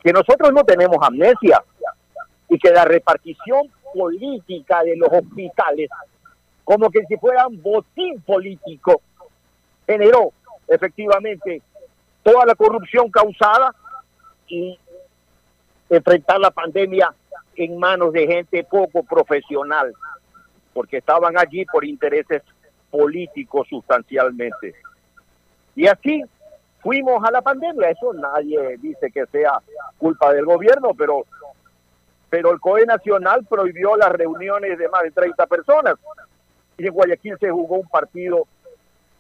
que nosotros no tenemos amnesia y que la repartición política de los hospitales, como que si fueran botín político, generó efectivamente toda la corrupción causada y enfrentar la pandemia en manos de gente poco profesional, porque estaban allí por intereses políticos sustancialmente. Y así fuimos a la pandemia. Eso nadie dice que sea culpa del gobierno, pero, pero el COE Nacional prohibió las reuniones de más de 30 personas. Y en Guayaquil se jugó un partido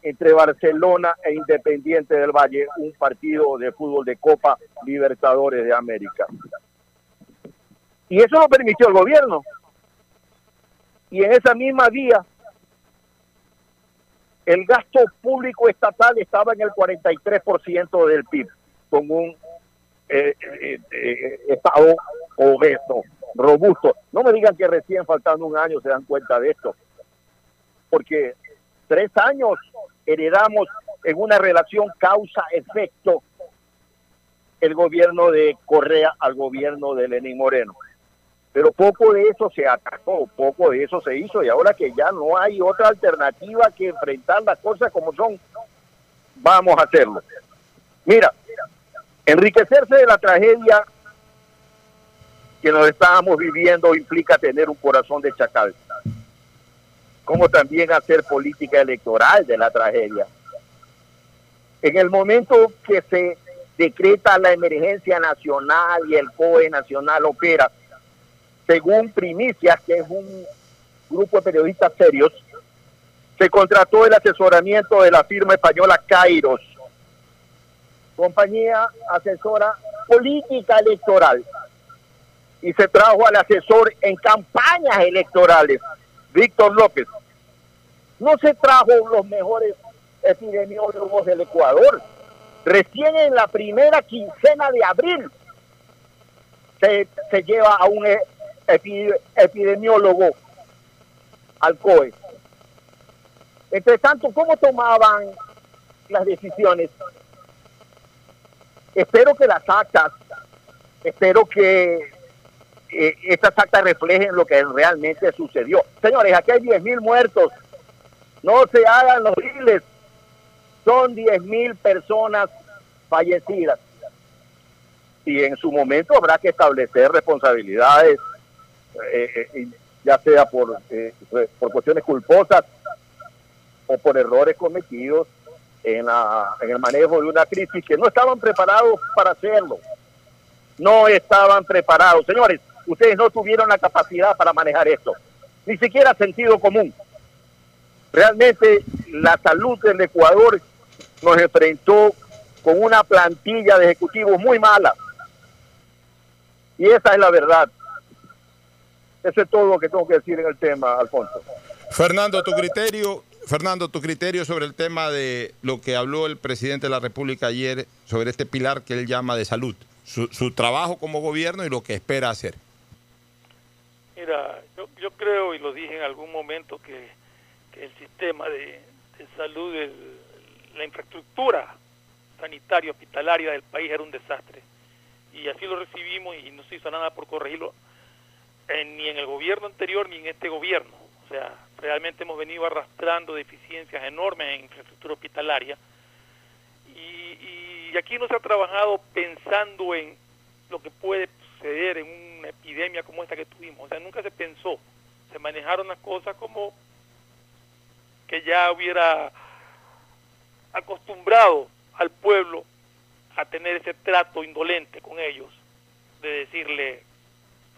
entre Barcelona e Independiente del Valle, un partido de fútbol de Copa Libertadores de América. Y eso lo permitió el gobierno. Y en esa misma vía, el gasto público estatal estaba en el 43% del PIB, con un eh, eh, eh, Estado obeso, robusto. No me digan que recién faltando un año se dan cuenta de esto, porque tres años heredamos en una relación causa-efecto el gobierno de Correa al gobierno de Lenín Moreno. Pero poco de eso se atacó, poco de eso se hizo y ahora que ya no hay otra alternativa que enfrentar las cosas como son, vamos a hacerlo. Mira, enriquecerse de la tragedia que nos estábamos viviendo implica tener un corazón de chacal, como también hacer política electoral de la tragedia. En el momento que se decreta la emergencia nacional y el COE nacional opera, según Primicias, que es un grupo de periodistas serios, se contrató el asesoramiento de la firma española Kairos, compañía asesora política electoral, y se trajo al asesor en campañas electorales, Víctor López. No se trajo los mejores epidemiólogos del Ecuador. Recién en la primera quincena de abril se, lleva a un epidemiólogo al COE. Entre tanto, ¿cómo tomaban las decisiones? Espero que las actas, espero que eh, estas actas reflejen lo que realmente sucedió. Señores, aquí hay 10 mil muertos. No se hagan los giles. Son 10 mil personas fallecidas. Y en su momento habrá que establecer responsabilidades, ya sea por, eh, por cuestiones culposas o por errores cometidos en, la, en el manejo de una crisis que no estaban preparados para hacerlo. No estaban preparados. Señores, ustedes no tuvieron la capacidad para manejar esto, ni siquiera sentido común. Realmente la salud del Ecuador nos enfrentó con una plantilla de ejecutivos muy mala. Y esa es la verdad. Eso es todo lo que tengo que decir en el tema, Alfonso. Fernando, tu criterio, Fernando, tu criterio sobre el tema de lo que habló el presidente de la República ayer sobre este pilar que él llama de salud, su, su trabajo como gobierno y lo que espera hacer. Mira, yo, yo creo y lo dije en algún momento que, que el sistema de, de salud, el- la infraestructura sanitaria hospitalaria del país era un desastre. Y así lo recibimos y no se hizo nada por corregirlo en- ni en el gobierno anterior ni en este gobierno. O sea, realmente hemos venido arrastrando deficiencias enormes en infraestructura hospitalaria. Y, y aquí no se ha trabajado pensando en lo que puede suceder en una epidemia como esta que tuvimos. O sea, nunca se pensó. Se manejaron las cosas como que ya hubiera acostumbrado al pueblo a tener ese trato indolente con ellos, de decirle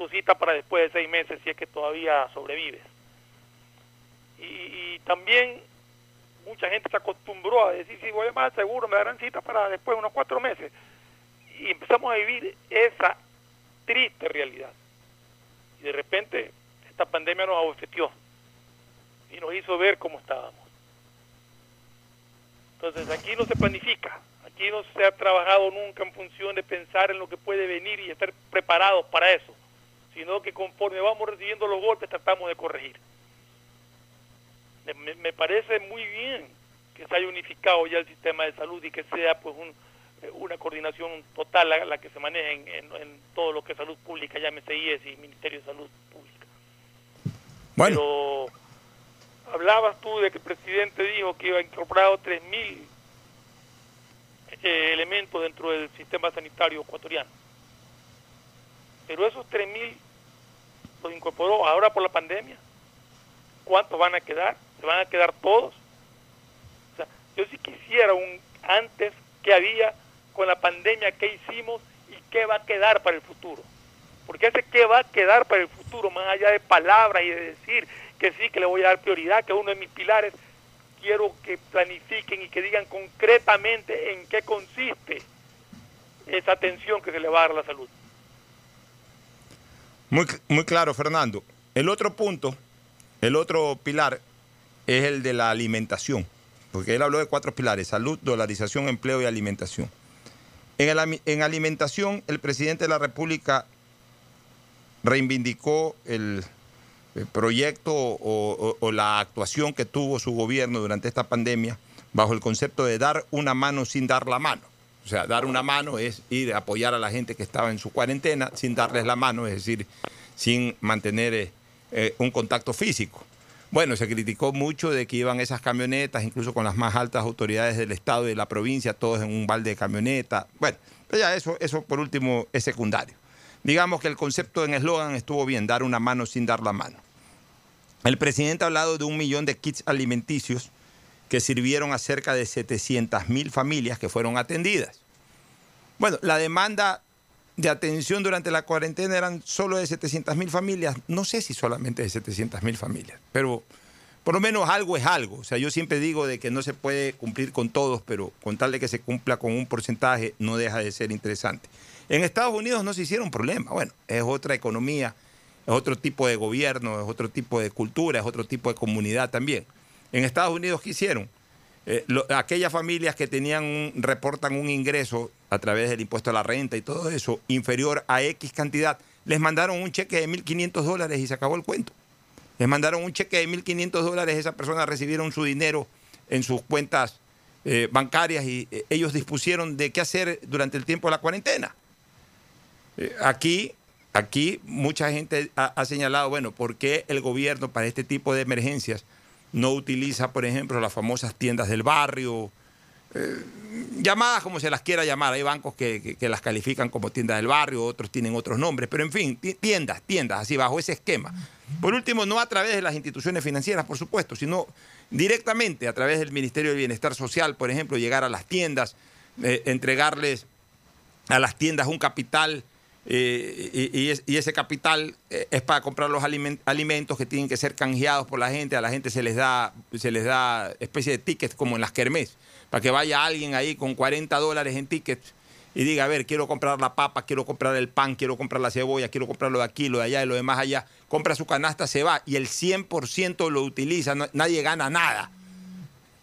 tu cita para después de seis meses si es que todavía sobrevives. Y, también mucha gente se acostumbró a decir, si voy a más seguro me darán cita para después de unos cuatro meses. Y empezamos a vivir esa triste realidad. Y de repente esta pandemia nos abofeteó y nos hizo ver cómo estábamos. Entonces aquí no se planifica, aquí no se ha trabajado nunca en función de pensar en lo que puede venir y estar preparados para eso, sino que conforme vamos recibiendo los golpes tratamos de corregir. Me- parece muy bien que se haya unificado ya el sistema de salud y que sea pues un, eh, una coordinación total la, la que se maneje en, en- en todo lo que es salud pública, llámese IES y Ministerio de Salud Pública. Bueno. Pero hablabas tú de que el presidente dijo que iba a incorporar 3.000 eh, elementos dentro del sistema sanitario ecuatoriano. Pero esos 3.000 los incorporó ahora por la pandemia. ¿Cuántos van a quedar? ¿Se van a quedar todos? O sea, yo sí quisiera un antes que había con la pandemia que hicimos y qué va a quedar para el futuro. Porque ese qué va a quedar para el futuro, más allá de palabras y de decir que sí, que le voy a dar prioridad, que uno de mis pilares, quiero que planifiquen y que digan concretamente en qué consiste esa atención que se le va a dar a la salud. Muy, muy claro, Fernando. El otro punto, el otro pilar es el de la alimentación, porque él habló de cuatro pilares, salud, dolarización, empleo y alimentación. En, alimentación, el presidente de la República reivindicó el, proyecto o la actuación que tuvo su gobierno durante esta pandemia bajo el concepto de dar una mano sin dar la mano. O sea, dar una mano es ir a apoyar a la gente que estaba en su cuarentena sin darles la mano, es decir, sin mantener eh, eh, un contacto físico. Bueno, se criticó mucho de que iban esas camionetas, incluso con las más altas autoridades del Estado y de la provincia, todos en un balde de camioneta. Bueno, pero ya eso, eso por último es secundario. Digamos que el concepto en eslogan estuvo bien, dar una mano sin dar la mano. El presidente ha hablado de un millón de kits alimenticios que sirvieron a cerca de 700 mil familias que fueron atendidas. Bueno, la demanda de atención durante la cuarentena eran solo de 700 mil familias. No sé si solamente de 700 mil familias, pero por lo menos algo es algo. O sea, yo siempre digo de que no se puede cumplir con todos, pero con tal de que se cumpla con un porcentaje, no deja de ser interesante. En Estados Unidos no se hicieron problema. Bueno, es otra economía, es otro tipo de gobierno, es otro tipo de cultura, es otro tipo de comunidad también. En Estados Unidos, ¿qué hicieron? Eh, aquellas familias que tenían un- reportan un ingreso a través del impuesto a la renta y todo eso inferior a X cantidad, les mandaron un cheque de 1.500 dólares y se acabó el cuento. Les mandaron un cheque de 1.500 dólares, esas personas recibieron su dinero en sus cuentas eh, bancarias y eh, ellos dispusieron de qué hacer durante el tiempo de la cuarentena. Aquí aquí mucha gente ha señalado, bueno, ¿por qué el gobierno para este tipo de emergencias no utiliza, por ejemplo, las famosas tiendas del barrio? eh, llamadas como se las quiera llamar. Hay bancos que, las califican como tiendas del barrio, otros tienen otros nombres, pero en fin, ti- tiendas, tiendas, así bajo ese esquema. Por último, no a través de las instituciones financieras, por supuesto, sino directamente a través del Ministerio del Bienestar Social, por ejemplo, llegar a las tiendas, eh, entregarles a las tiendas un capital y, y es- y ese capital eh, es para comprar los alimen- alimentos que tienen que ser canjeados por la gente. A la gente se les da, se les da especie de tickets como en las kermés, para que vaya alguien ahí con 40 dólares en tickets y diga, a ver, quiero comprar la papa, quiero comprar el pan, quiero comprar la cebolla, quiero comprar lo de aquí, lo de allá y lo demás allá. Compra su canasta, se va y el 100% lo utiliza, nadie gana nada.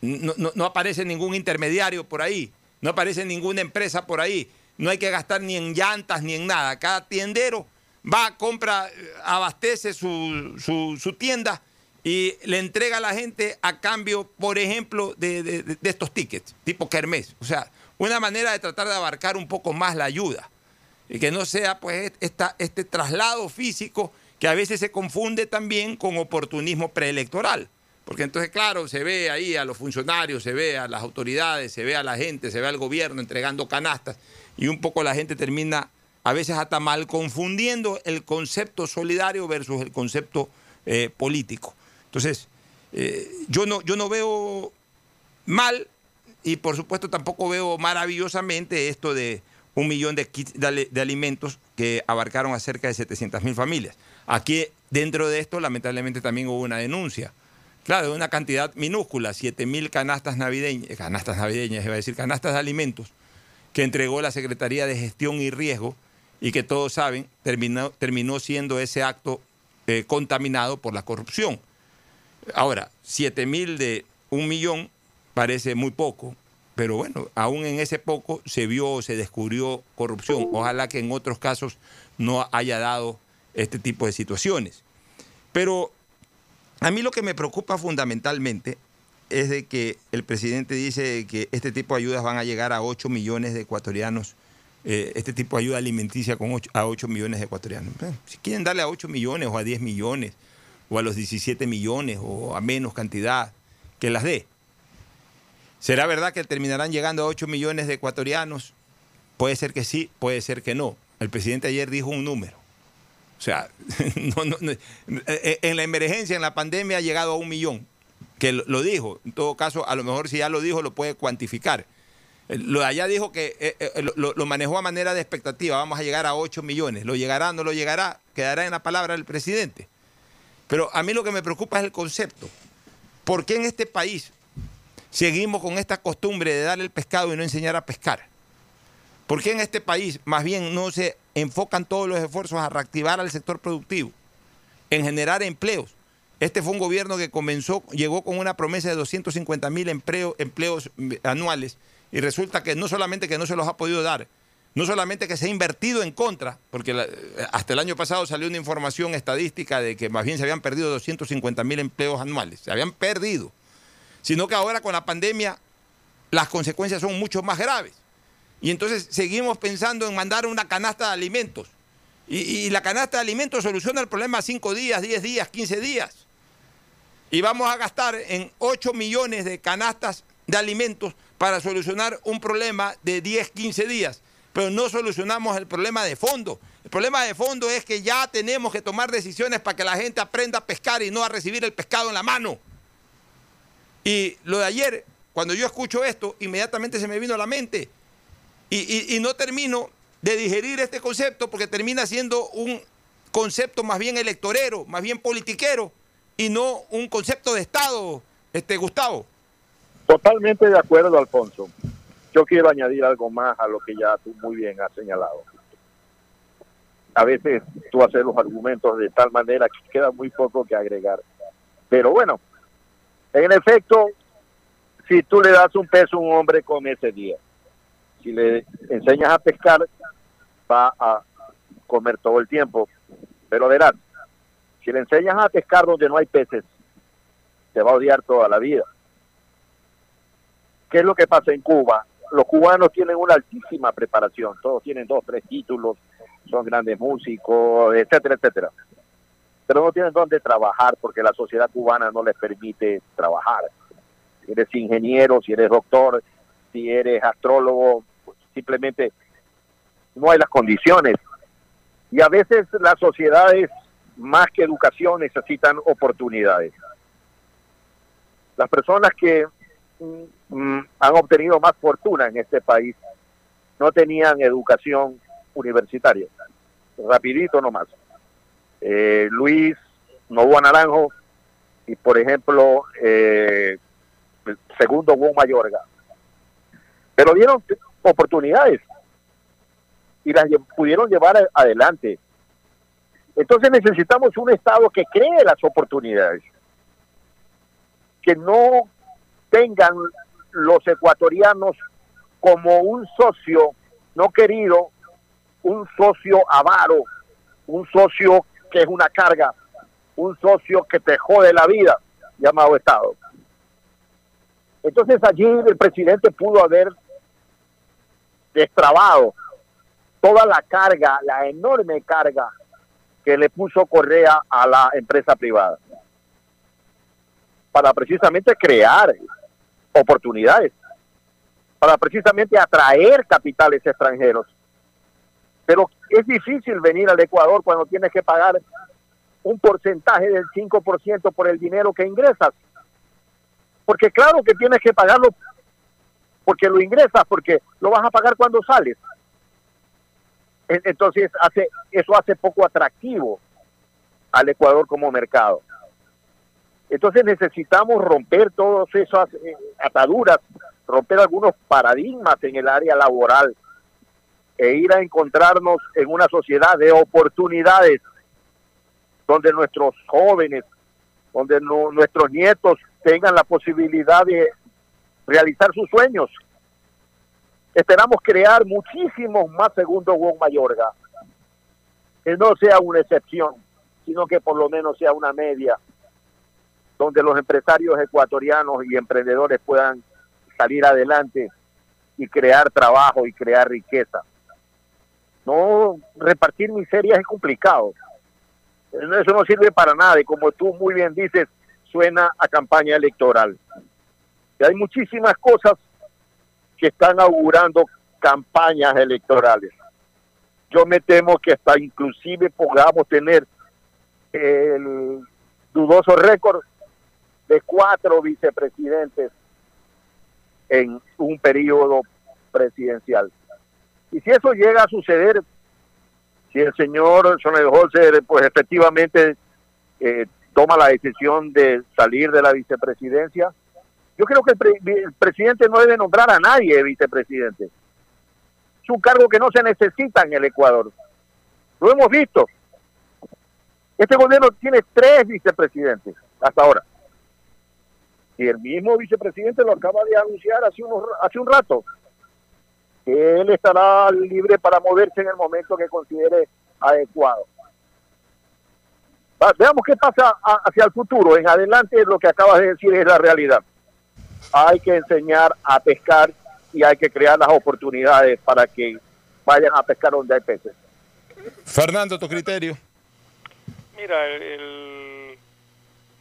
No, no- no aparece ningún intermediario por ahí, no aparece ninguna empresa por ahí, no hay que gastar ni en llantas ni en nada. Cada tiendero va, compra, eh, abastece su, su- tienda y le entrega a la gente a cambio, por ejemplo, de, de- estos tickets, tipo Kermés. O sea, una manera de tratar de abarcar un poco más la ayuda y que no sea pues esta, este traslado físico que a veces se confunde también con oportunismo preelectoral. Porque entonces, claro, se ve ahí a los funcionarios, se ve a las autoridades, se ve a la gente, se ve al gobierno entregando canastas y un poco la gente termina a veces hasta mal confundiendo el concepto solidario versus el concepto eh, político. Entonces, eh, yo, no, yo no veo mal y por supuesto tampoco veo maravillosamente esto de un millón de de, de alimentos que abarcaron a cerca de 700 mil familias. Aquí dentro de esto lamentablemente también hubo una denuncia. Claro, de una cantidad minúscula, 7 mil canastas navideñas, canastas navideñas, iba a decir, canastas de alimentos, que entregó la Secretaría de Gestión y Riesgo y que todos saben terminó, terminó siendo ese acto eh, contaminado por la corrupción. Ahora, 7 mil de un millón parece muy poco, pero bueno, aún en ese poco se vio, se descubrió corrupción. Ojalá que en otros casos no haya dado este tipo de situaciones. Pero a mí lo que me preocupa fundamentalmente es de que el presidente dice que este tipo de ayudas van a llegar a 8 millones de ecuatorianos, eh, este tipo de ayuda alimenticia con a 8 millones de ecuatorianos. Eh, Si quieren darle a 8 millones o a 10 millones o a los 17 millones o a menos cantidad, que las dé. ¿Será verdad que terminarán llegando a 8 millones de ecuatorianos? Puede ser que sí, puede ser que no. El presidente ayer dijo un número. O sea, no. Eh, en la emergencia, en la pandemia, ha llegado a un millón. Que lo, dijo. En todo caso, a lo mejor si ya lo dijo, lo puede cuantificar. Eh, Lo de allá dijo que eh, eh, lo- lo, lo manejó a manera de expectativa. Vamos a llegar a 8 millones. ¿Lo llegará no lo llegará? Quedará en la palabra del presidente. Pero a mí lo que me preocupa es el concepto. ¿Por qué en este país seguimos con esta costumbre de darle el pescado y no enseñar a pescar? ¿Por qué en este país más bien no se enfocan todos los esfuerzos a reactivar al sector productivo, en generar empleos? Este fue un gobierno que comenzó, llegó con una promesa de 250 mil empleos mm, anuales y resulta que no solamente que no se los ha podido dar, no solamente que se ha invertido en contra, porque la- hasta el año pasado salió una información estadística de que más bien se habían perdido 250 mil empleos anuales, se habían perdido, sino que ahora con la pandemia las consecuencias son mucho más graves. Y entonces seguimos pensando en mandar una canasta de alimentos. Y, la canasta de alimentos soluciona el problema 5 días, 10 días, 15 días. Y vamos a gastar en 8 millones de canastas de alimentos para solucionar un problema de 10, 15 días. Pero no solucionamos el problema de fondo. El problema de fondo es que ya tenemos que tomar decisiones para que la gente aprenda a pescar y no a recibir el pescado en la mano. Y lo de ayer, cuando yo escucho esto, inmediatamente se me vino a la mente. Y, y- no termino de digerir este concepto porque termina siendo un concepto más bien electorero, más bien politiquero, y no un concepto de Estado, este Gustavo. Totalmente de acuerdo, Alfonso. Yo quiero añadir algo más a lo que ya tú muy bien has señalado. A veces tú haces los argumentos de tal manera que queda muy poco que agregar. Pero bueno, en efecto, si tú le das un peso a un hombre con ese día, si le enseñas a pescar, va a comer todo el tiempo. Pero verás, si le enseñas a pescar donde no hay peces, te va a odiar toda la vida. ¿Qué es lo que pasa en Cuba los cubanos tienen una altísima preparación, todos tienen dos, tres títulos, son grandes músicos, etcétera, etcétera. Pero no tienen dónde trabajar porque la sociedad cubana no les permite trabajar. Si eres ingeniero, si eres doctor, si eres astrólogo, pues simplemente no hay las condiciones. Y a veces las sociedades, más que educación, necesitan oportunidades. Las personas que mm, han obtenido más fortuna en este país no tenían educación universitaria. Rapidito nomás. Eh, Luis Novoa Naranjo y, por ejemplo, eh, el segundo Juan Mayorga. Pero dieron oportunidades y las pudieron llevar adelante. Entonces necesitamos un Estado que cree las oportunidades, que no tengan los ecuatorianos como un socio no querido, un socio avaro, un socio que es una carga, un socio que te jode la vida, llamado Estado. Entonces allí el presidente pudo haber destrabado toda la carga, la enorme carga que le puso Correa a la empresa privada para precisamente crear oportunidades, para precisamente atraer capitales extranjeros. Pero es difícil venir al Ecuador cuando tienes que pagar un porcentaje del 5% por el dinero que ingresas. Porque claro que tienes que pagarlo porque lo ingresas, porque lo vas a pagar cuando sales. Entonces hace eso hace poco atractivo al Ecuador como mercado. Entonces necesitamos romper todas esas eh, ataduras, romper algunos paradigmas en el área laboral e ir a encontrarnos en una sociedad de oportunidades donde nuestros jóvenes, donde nuestros nietos tengan la posibilidad de realizar sus sueños Esperamos crear muchísimos más segundos Juan Mayorga. Que no sea una excepción, sino que por lo menos sea una media, donde los empresarios ecuatorianos y emprendedores puedan salir adelante y crear trabajo y crear riqueza. No repartir miserias es complicado. Eso no sirve para nada y como tú muy bien dices, suena a campaña electoral. Y hay muchísimas cosas que están augurando campañas electorales. Yo me temo que hasta inclusive podamos tener el dudoso récord de cuatro vicepresidentes en un periodo presidencial. Y si eso llega a suceder, si el señor Holzer pues efectivamente eh, toma la decisión de salir de la vicepresidencia, yo creo que el, presidente no debe nombrar a nadie vicepresidente. Es un cargo que no se necesita en el Ecuador. Lo hemos visto. Este gobierno tiene tres vicepresidentes hasta ahora. Y el mismo vicepresidente lo acaba de anunciar hace, unos, hace un rato, que él estará libre para moverse en el momento que considere adecuado. veamos qué pasa hacia el futuro. En adelante lo que acabas de decir es la realidad hay que enseñar a pescar y hay que crear las oportunidades para que vayan a pescar donde hay peces. Fernando, tu criterio. Mira, el,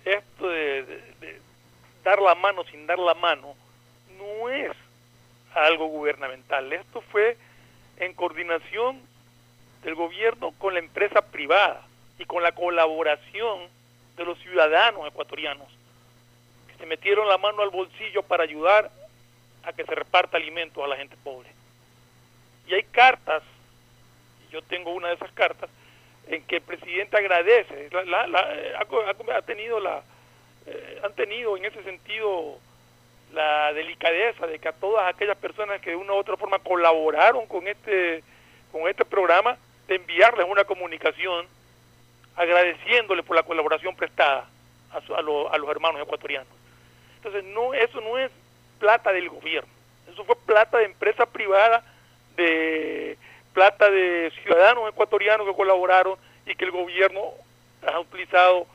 esto de, dar la mano sin dar la mano no es algo gubernamental. Esto fue en coordinación del gobierno con la empresa privada y con la colaboración de los ciudadanos ecuatorianos se metieron la mano al bolsillo para ayudar a que se reparta alimentos a la gente pobre. Y hay cartas, yo tengo una de esas cartas, en que el presidente agradece, ha, tenido la, eh, han tenido en ese sentido la delicadeza de que a todas aquellas personas que de una u otra forma colaboraron con este, con este programa, de enviarles una comunicación agradeciéndole por la colaboración prestada a, a los hermanos ecuatorianos. Entonces, no, eso no es plata del gobierno, eso fue plata de empresa privada, de plata de ciudadanos ecuatorianos que colaboraron y que el gobierno ha utilizado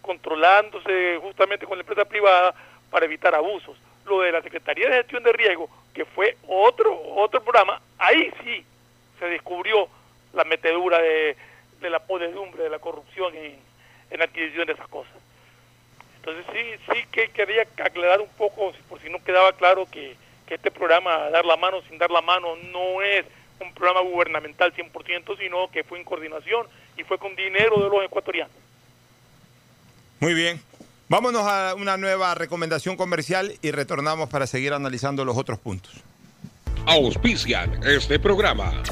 controlándose justamente con la empresa privada para evitar abusos. Lo de la Secretaría de Gestión de Riesgo, que fue otro, otro programa, ahí sí se descubrió la metedura de, la podedumbre, de la corrupción en, en adquisición de esas cosas. Entonces sí, sí que quería aclarar un poco, por si no quedaba claro, que, que este programa Dar la Mano sin dar la mano no es un programa gubernamental 100%, sino que fue en coordinación y fue con dinero de los ecuatorianos. Muy bien. Vámonos a una nueva recomendación comercial y retornamos para seguir analizando los otros puntos. Auspician este programa.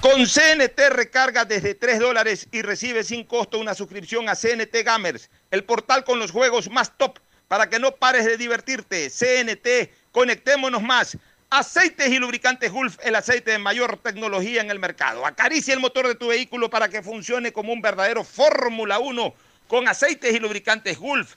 Con CNT recarga desde 3 dólares y recibe sin costo una suscripción a CNT Gamers, el portal con los juegos más top para que no pares de divertirte. CNT, conectémonos más. Aceites y lubricantes Gulf, el aceite de mayor tecnología en el mercado. Acaricia el motor de tu vehículo para que funcione como un verdadero Fórmula 1 con aceites y lubricantes Gulf.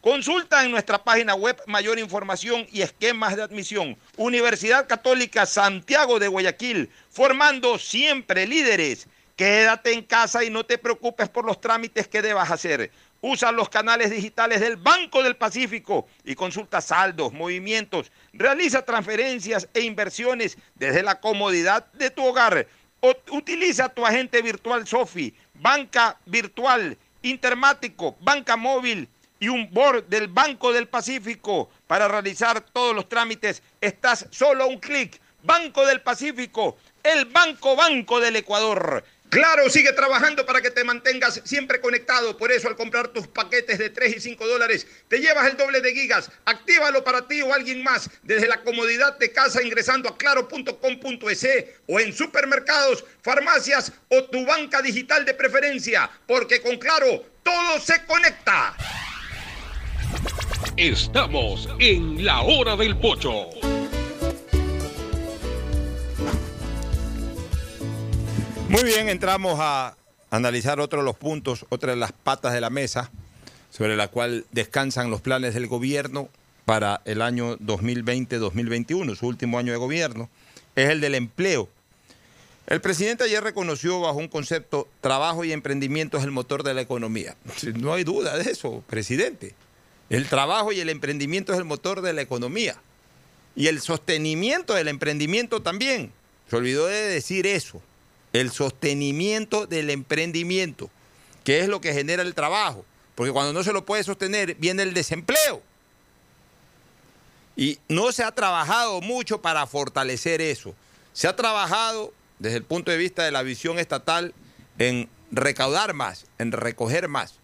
Consulta en nuestra página web mayor información y esquemas de admisión. Universidad Católica Santiago de Guayaquil, formando siempre líderes. Quédate en casa y no te preocupes por los trámites que debas hacer. Usa los canales digitales del Banco del Pacífico y consulta saldos, movimientos, realiza transferencias e inversiones desde la comodidad de tu hogar. O utiliza tu agente virtual Sofi, banca virtual, intermático, banca móvil y un board del Banco del Pacífico para realizar todos los trámites. Estás solo a un clic. Banco del Pacífico, el Banco Banco del Ecuador. Claro, sigue trabajando para que te mantengas siempre conectado. Por eso, al comprar tus paquetes de 3 y 5 dólares, te llevas el doble de gigas. Actívalo para ti o alguien más desde la comodidad de casa ingresando a claro.com.es o en supermercados, farmacias o tu banca digital de preferencia. Porque con Claro, todo se conecta. Estamos en la hora del pocho. Muy bien, entramos a analizar otro de los puntos, otra de las patas de la mesa sobre la cual descansan los planes del gobierno para el año 2020-2021, su último año de gobierno, es el del empleo. El presidente ayer reconoció bajo un concepto, trabajo y emprendimiento es el motor de la economía. No hay duda de eso, presidente. El trabajo y el emprendimiento es el motor de la economía. Y el sostenimiento del emprendimiento también. Se olvidó de decir eso. El sostenimiento del emprendimiento, que es lo que genera el trabajo. Porque cuando no se lo puede sostener, viene el desempleo. Y no se ha trabajado mucho para fortalecer eso. Se ha trabajado desde el punto de vista de la visión estatal en recaudar más, en recoger más.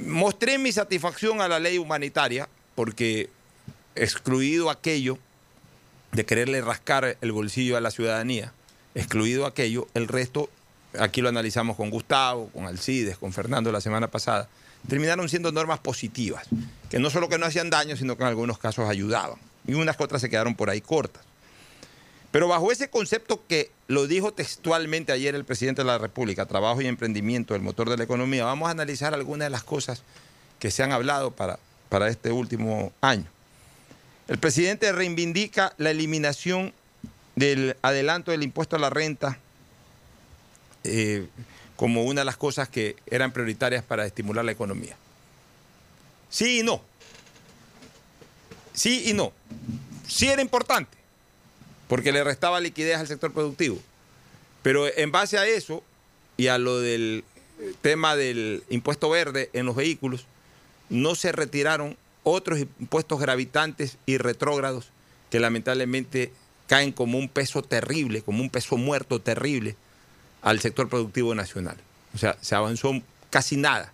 Mostré mi satisfacción a la ley humanitaria porque excluido aquello de quererle rascar el bolsillo a la ciudadanía, excluido aquello, el resto, aquí lo analizamos con Gustavo, con Alcides, con Fernando la semana pasada, terminaron siendo normas positivas, que no solo que no hacían daño, sino que en algunos casos ayudaban. Y unas otras se quedaron por ahí cortas. Pero bajo ese concepto que lo dijo textualmente ayer el presidente de la República, trabajo y emprendimiento, el motor de la economía, vamos a analizar algunas de las cosas que se han hablado para, para este último año. El presidente reivindica la eliminación del adelanto del impuesto a la renta eh, como una de las cosas que eran prioritarias para estimular la economía. Sí y no. Sí y no. Sí era importante porque le restaba liquidez al sector productivo. Pero en base a eso y a lo del tema del impuesto verde en los vehículos, no se retiraron otros impuestos gravitantes y retrógrados que lamentablemente caen como un peso terrible, como un peso muerto terrible al sector productivo nacional. O sea, se avanzó casi nada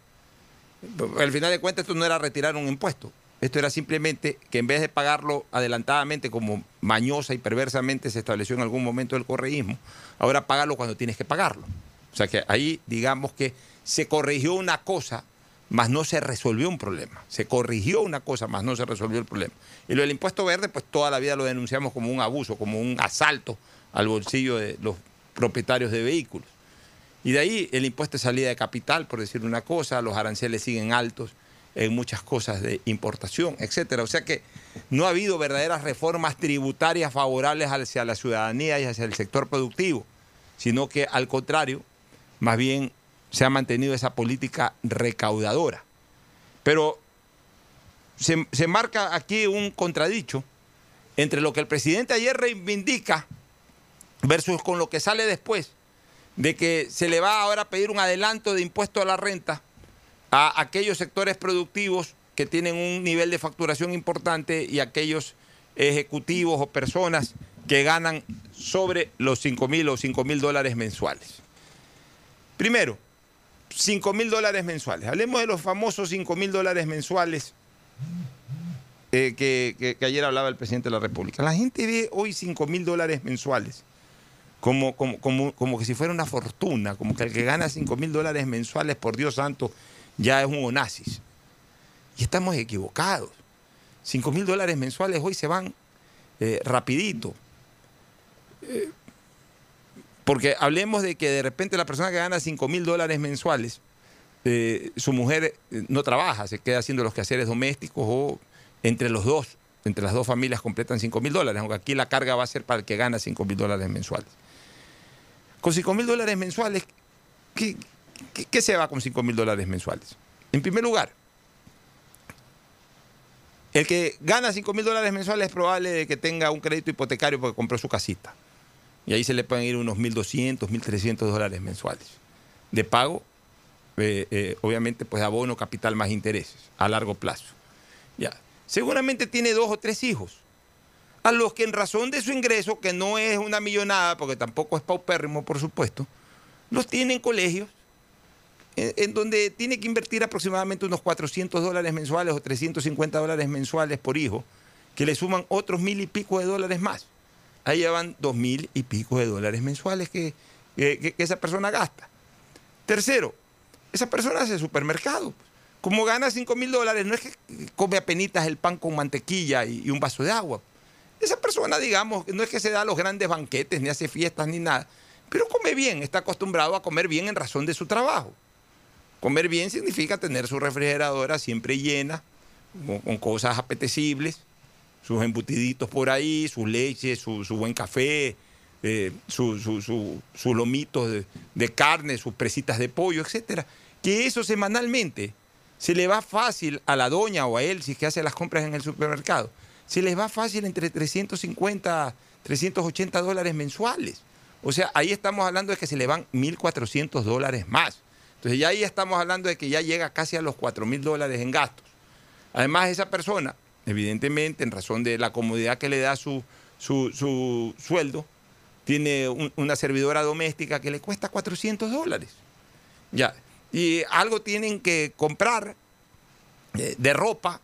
Al final de cuentas, esto no era retirar un impuesto. Esto era simplemente que en vez de pagarlo adelantadamente, como mañosa y perversamente se estableció en algún momento el correísmo, ahora pagarlo cuando tienes que pagarlo. O sea que ahí, digamos que se corrigió una cosa, más no se resolvió un problema. Se corrigió una cosa, más no se resolvió el problema. Y lo del impuesto verde, pues toda la vida lo denunciamos como un abuso, como un asalto al bolsillo de los propietarios de vehículos. Y de ahí el impuesto de salida de capital, por decir una cosa, los aranceles siguen altos en muchas cosas de importación, etcétera. O sea que no ha habido verdaderas reformas tributarias favorables hacia la ciudadanía y hacia el sector productivo, sino que al contrario, más bien se ha mantenido esa política recaudadora. Pero se, marca aquí un contradicho entre lo que el presidente ayer reivindica versus con lo que sale después, de que se le va ahora a pedir un adelanto de impuesto a la renta a aquellos sectores productivos que tienen un nivel de facturación importante y aquellos ejecutivos o personas que ganan sobre los 5 mil o 5 mil dólares mensuales. Primero, 5 mil dólares mensuales. Hablemos de los famosos 5 mil dólares mensuales eh, que, ayer hablaba el presidente de la República. La gente ve hoy 5 mil dólares mensuales como, como, como, como que si fuera una fortuna, como que el que gana 5 mil dólares mensuales, por Dios santo, ya es un onasis. Y estamos equivocados. 5 mil dólares mensuales hoy se van eh, rapidito. Eh, porque hablemos de que de repente la persona que gana 5 mil dólares mensuales, eh, su mujer eh, no trabaja, se queda haciendo los quehaceres domésticos o entre los dos, entre las dos familias completan 5 mil dólares, aunque aquí la carga va a ser para el que gana 5 mil dólares mensuales. Con 5 mil dólares mensuales, ¿qué, qué- se va con 5 mil dólares mensuales? En primer lugar, el que gana 5 mil dólares mensuales es probable que tenga un crédito hipotecario porque compró su casita. Y ahí se le pueden ir unos 1.200, 1.300 dólares mensuales. De pago, eh, eh, obviamente, pues abono, capital más intereses a largo plazo. Ya. Seguramente tiene dos o tres hijos, a los que en razón de su ingreso, que no es una millonada, porque tampoco es paupérrimo, por supuesto, los tiene en colegios, en, en donde tiene que invertir aproximadamente unos 400 dólares mensuales o 350 dólares mensuales por hijo, que le suman otros mil y pico de dólares más. Ahí van dos mil y pico de dólares mensuales que, que- esa persona gasta. Tercero, esa persona hace supermercado. Como gana 5 mil dólares, no es que come apenitas el pan con mantequilla y, y un vaso de agua. Esa persona, digamos, no es que se da los grandes banquetes, ni hace fiestas, ni nada, pero come bien, está acostumbrado a comer bien en razón de su trabajo. Comer bien significa tener su refrigeradora siempre llena, con, cosas apetecibles, sus embutiditos por ahí, sus leches, su, buen café, eh, su- su- sus lomitos de, de carne, sus presitas de pollo, etcétera. Que eso semanalmente se le va fácil a la doña o a él, si es que hace las compras en el supermercado, se les va fácil entre 350, 380 dólares mensuales. O sea, ahí estamos hablando de que se le van 1.400 dólares más. Entonces ya ahí estamos hablando de que ya llega casi a los 4.000 dólares en gastos. Además, esa persona, evidentemente, en razón de la comodidad que le da su, su, su sueldo, tiene un- una servidora doméstica que le cuesta 400 dólares. Ya. Y algo tienen que comprar eh, de ropa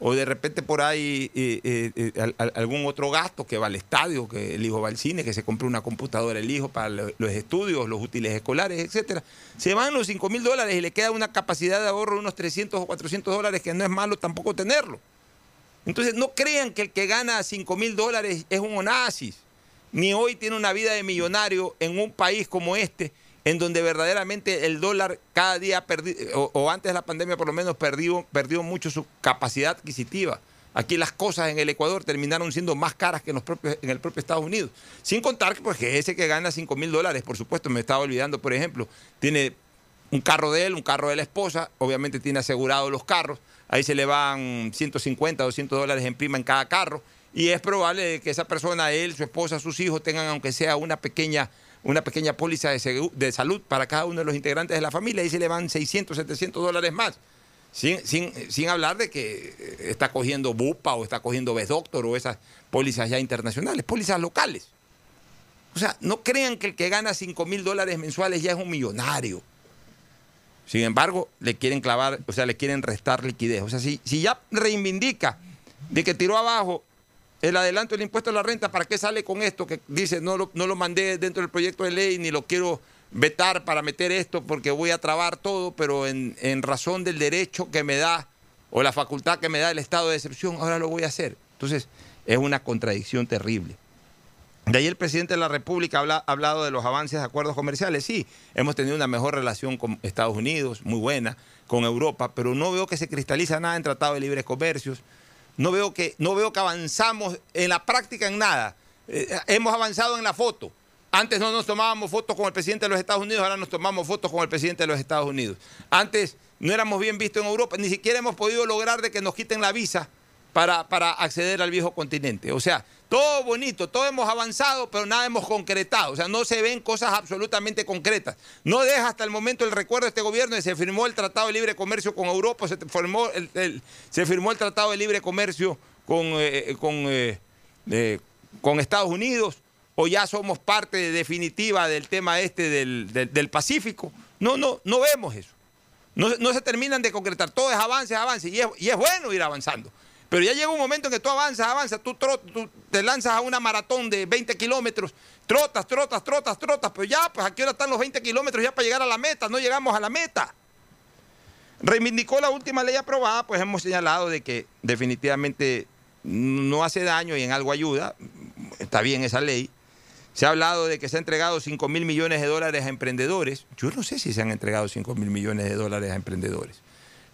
o de repente por ahí eh, eh, eh, al- al- algún otro gasto que va al estadio, que el hijo va al cine, que se compre una computadora el hijo para lo- los estudios, los útiles escolares, etcétera. Se van los 5 mil dólares y le queda una capacidad de ahorro de unos 300 o 400 dólares que no es malo tampoco tenerlo. Entonces no crean que el que gana 5 mil dólares es un onasis, ni hoy tiene una vida de millonario en un país como este, en donde verdaderamente el dólar cada día, o, antes de la pandemia por lo menos, perdió, perdió mucho su capacidad adquisitiva. Aquí las cosas en el Ecuador terminaron siendo más caras que en, los propios, en el propio Estados Unidos. Sin contar pues, que ese que gana 5 mil dólares, por supuesto, me estaba olvidando, por ejemplo, tiene un carro de él, un carro de la esposa, obviamente tiene asegurado los carros, ahí se le van 150, 200 dólares en prima en cada carro, y es probable que esa persona, él, su esposa, sus hijos, tengan aunque sea una pequeña, una pequeña póliza de, salud para cada uno de los integrantes de la familia, ahí se le van 600, 700 dólares más. Sin, sin, sin hablar de que eh, está cogiendo BUPA o está cogiendo Best Doctor o esas pólizas ya internacionales, pólizas locales. O sea, no crean que el que gana 5 mil dólares mensuales ya es un millonario. Sin embargo, le quieren clavar, o sea, le quieren restar liquidez. O sea, si, si ya reivindica de que tiró abajo el adelanto del impuesto a la renta, ¿para qué sale con esto? Que dice, no lo, no lo mandé dentro del proyecto de ley, ni lo quiero vetar para meter esto porque voy a trabar todo, pero en, en razón del derecho que me da o la facultad que me da el estado de excepción, ahora lo voy a hacer. Entonces, es una contradicción terrible. De ahí el presidente de la República ha hablado de los avances de acuerdos comerciales. Sí, hemos tenido una mejor relación con Estados Unidos, muy buena, con Europa, pero no veo que se cristaliza nada en tratado de libre comercio. No veo que, no veo que avanzamos en la práctica en nada. Eh, hemos avanzado en la foto. Antes no nos tomábamos fotos con el presidente de los Estados Unidos, ahora nos tomamos fotos con el presidente de los Estados Unidos. Antes no éramos bien vistos en Europa, ni siquiera hemos podido lograr de que nos quiten la visa para, para acceder al viejo continente. O sea, todo bonito, todo hemos avanzado, pero nada hemos concretado. O sea, no se ven cosas absolutamente concretas. No deja hasta el momento el recuerdo de este gobierno de se firmó el Tratado de Libre Comercio con Europa, se, formó el, se firmó el Tratado de Libre Comercio con, eh, con, eh, eh, con Estados Unidos, o ya somos parte definitiva del tema este del, del, Pacífico. No, no, no vemos eso. No, no, se terminan de concretar. Todo es avance, avance. Y es bueno ir avanzando. Pero ya llega un momento en que tú avanzas, avanzas, tú, te lanzas a una maratón de 20 kilómetros, trotas, trotas, trotas, trotas, pero ya, pues aquí ahora están los 20 kilómetros ya para llegar a la meta, no llegamos a la meta. Reivindicó la última ley aprobada, pues hemos señalado de que definitivamente no hace daño y en algo ayuda, está bien esa ley. Se ha hablado de que se han entregado 5 mil millones de dólares a emprendedores. Yo no sé si se han entregado 5 mil millones de dólares a emprendedores.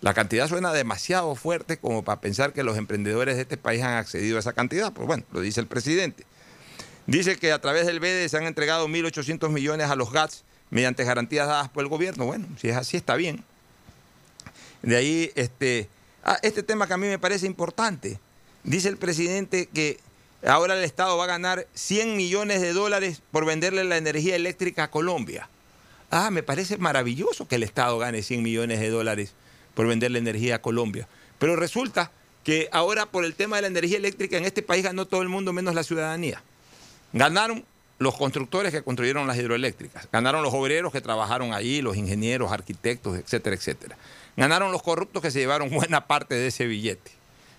La cantidad suena demasiado fuerte como para pensar que los emprendedores de este país han accedido a esa cantidad. Pues bueno, lo dice el presidente. Dice que a través del BEDE se han entregado 1.800 millones a los GATS mediante garantías dadas por el gobierno. Bueno, si es así, está bien. De ahí, este, ah, este tema que a mí me parece importante. Dice el presidente que ahora el Estado va a ganar 100 millones de dólares por venderle la energía eléctrica a Colombia. Ah, me parece maravilloso que el Estado gane 100 millones de dólares por vender la energía a Colombia. Pero resulta que ahora por el tema de la energía eléctrica en este país ganó todo el mundo menos la ciudadanía. Ganaron los constructores que construyeron las hidroeléctricas, ganaron los obreros que trabajaron ahí, los ingenieros, arquitectos, etcétera, etcétera. Ganaron los corruptos que se llevaron buena parte de ese billete.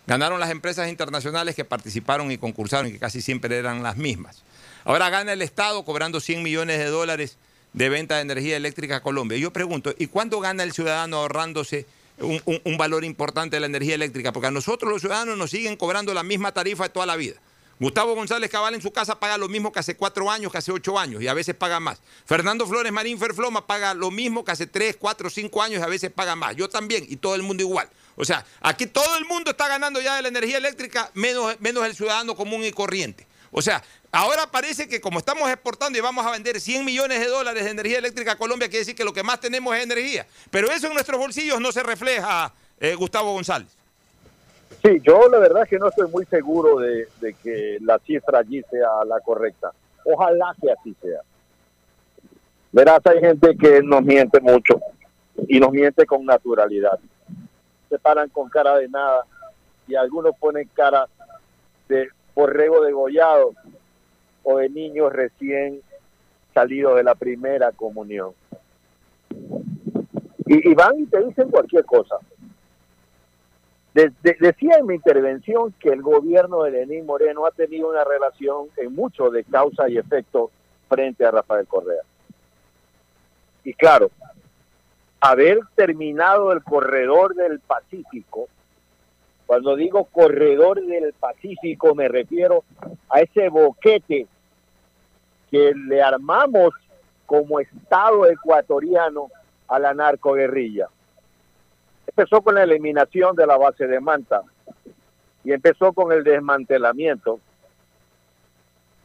Ganaron las empresas internacionales que participaron y concursaron que casi siempre eran las mismas. Ahora gana el Estado cobrando 100 millones de dólares de venta de energía eléctrica a Colombia. Yo pregunto, ¿y cuánto gana el ciudadano ahorrándose un, valor importante de la energía eléctrica, porque a nosotros los ciudadanos nos siguen cobrando la misma tarifa de toda la vida. Gustavo González Cabal en su casa paga lo mismo que hace cuatro años, que hace ocho años, y a veces paga más. Fernando Flores Marín Ferfloma paga lo mismo que hace tres, cuatro, cinco años, y a veces paga más. Yo también, y todo el mundo igual. O sea, aquí todo el mundo está ganando ya de la energía eléctrica, menos, menos el ciudadano común y corriente. O sea, ahora parece que como estamos exportando y vamos a vender 100 millones de dólares de energía eléctrica a Colombia, quiere decir que lo que más tenemos es energía. Pero eso en nuestros bolsillos no se refleja, eh, Gustavo González. Sí, yo la verdad es que no estoy muy seguro de, que la cifra allí sea la correcta. Ojalá que así sea. Verás, hay gente que nos miente mucho y nos miente con naturalidad. Se paran con cara de nada y algunos ponen cara de borrego degollado o de niños recién salidos de la primera comunión. Y, van y te dicen cualquier cosa. decía en mi intervención que el gobierno de Lenín Moreno ha tenido una relación en mucho de causa y efecto frente a Rafael Correa. Y claro, haber terminado el corredor del Pacífico cuando digo corredor del Pacífico me refiero a ese boquete que le armamos como Estado ecuatoriano a la narcoguerrilla. Empezó con la eliminación de la base de Manta y empezó con el desmantelamiento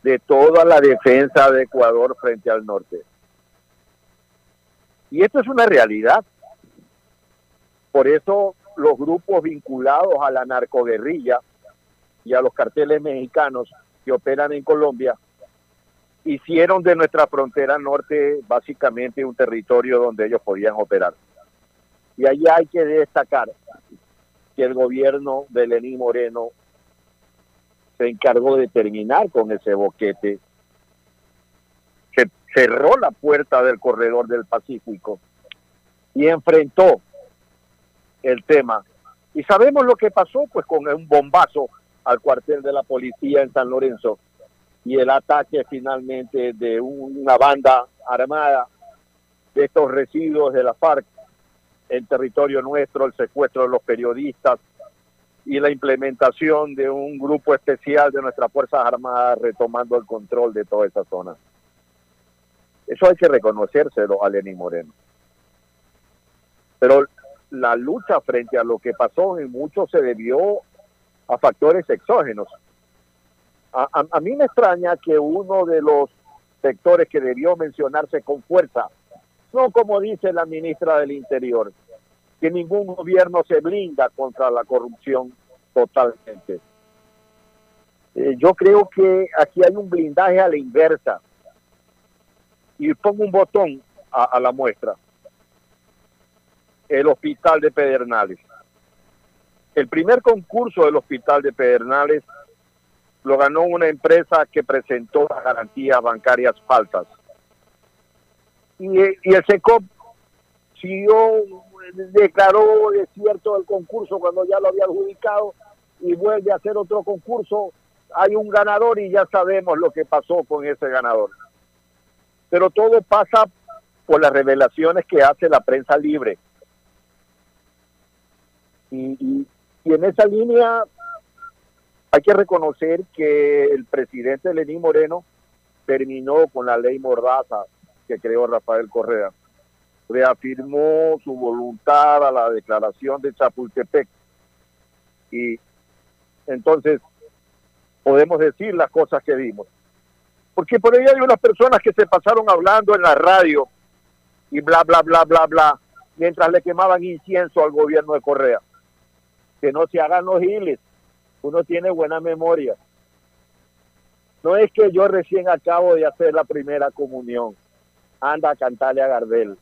de toda la defensa de Ecuador frente al norte. Y esto es una realidad. Por eso los grupos vinculados a la narcoguerrilla y a los carteles mexicanos que operan en Colombia hicieron de nuestra frontera norte básicamente un territorio donde ellos podían operar. Y allí hay que destacar que el gobierno de Lenín Moreno se encargó de terminar con ese boquete, cerró la puerta del corredor del Pacífico y enfrentó el tema. Y sabemos lo que pasó, pues con un bombazo al cuartel de la policía en San Lorenzo y el ataque finalmente de una banda armada de estos residuos de la FARC en territorio nuestro, el secuestro de los periodistas y la implementación de un grupo especial de nuestras Fuerzas Armadas retomando el control de toda esa zona. Eso hay que reconocérselo a Lenín Moreno. Pero la lucha frente a lo que pasó en mucho se debió a factores exógenos. A, mí me extraña que uno de los sectores que debió mencionarse con fuerza, no como dice la ministra del Interior, que ningún gobierno se blinda contra la corrupción totalmente. Eh, yo creo que aquí hay un blindaje a la inversa. Y pongo un botón a la muestra. El hospital de Pedernales. El primer concurso del hospital de Pedernales lo ganó una empresa que presentó las garantías bancarias falsas. Y, y el SECOP siguió, declaró desierto el concurso cuando ya lo había adjudicado y vuelve a hacer otro concurso. Hay un ganador y ya sabemos lo que pasó con ese ganador. Pero todo pasa por las revelaciones que hace la prensa libre. Y, en esa línea hay que reconocer que el presidente Lenín Moreno terminó con la ley Mordaza que creó Rafael Correa. Reafirmó su voluntad a la declaración de Chapultepec. Y entonces podemos decir las cosas que vimos. Porque por ahí hay unas personas que se pasaron hablando en la radio y bla, bla, bla, bla, bla, mientras le quemaban incienso al gobierno de Correa. Que no se hagan los giles uno tiene buena memoria. No es que yo recién acabo de hacer la primera comunión. Anda a cantarle a Gardel.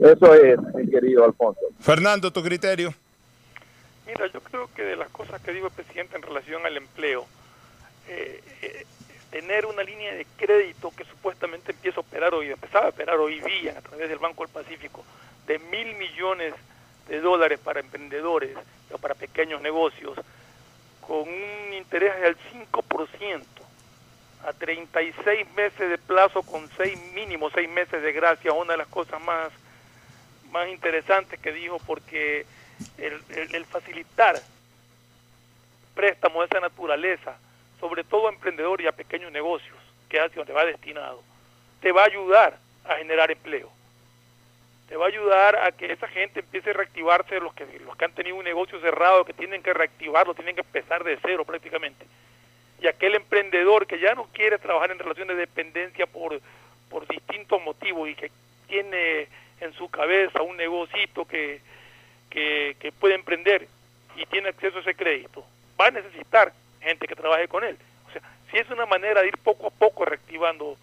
Eso es, mi querido Alfonso. Fernando, tu criterio. Mira, yo creo que de las cosas que dijo el presidente en relación al empleo, eh, eh, tener una línea de crédito que supuestamente empieza a operar hoy, empezaba a operar hoy día a través del Banco del Pacífico, de mil millones de dólares para emprendedores o para pequeños negocios, con un interés del 5%, a 36 meses de plazo con seis mínimo seis meses de gracia, una de las cosas más, más interesantes que dijo, porque el, el, facilitar préstamos de esa naturaleza, sobre todo a emprendedores y a pequeños negocios, que es hacia donde va destinado, te va a ayudar a generar empleo te va a ayudar a que esa gente empiece a reactivarse, los que, los que han tenido un negocio cerrado, que tienen que reactivarlo, tienen que empezar de cero prácticamente. Y aquel emprendedor que ya no quiere trabajar en relación de dependencia por, por distintos motivos y que tiene en su cabeza un negocito que, que, que puede emprender y tiene acceso a ese crédito, va a necesitar gente que trabaje con él. O sea, si es una manera de ir poco a poco reactivando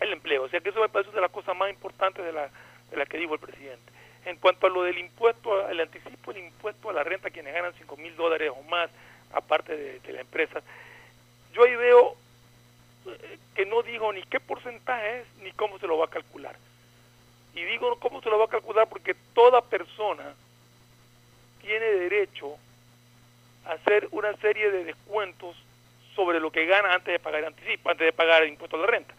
el empleo. O sea que eso me parece una de las cosas más importantes de la de la que dijo el presidente. En cuanto a lo del impuesto, el anticipo del impuesto a la renta, quienes ganan 5 mil dólares o más, aparte de, la empresa, yo ahí veo eh, que no digo ni qué porcentaje es ni cómo se lo va a calcular. Y digo cómo se lo va a calcular porque toda persona tiene derecho a hacer una serie de descuentos sobre lo que gana antes de pagar el anticipo, antes de pagar el impuesto a la renta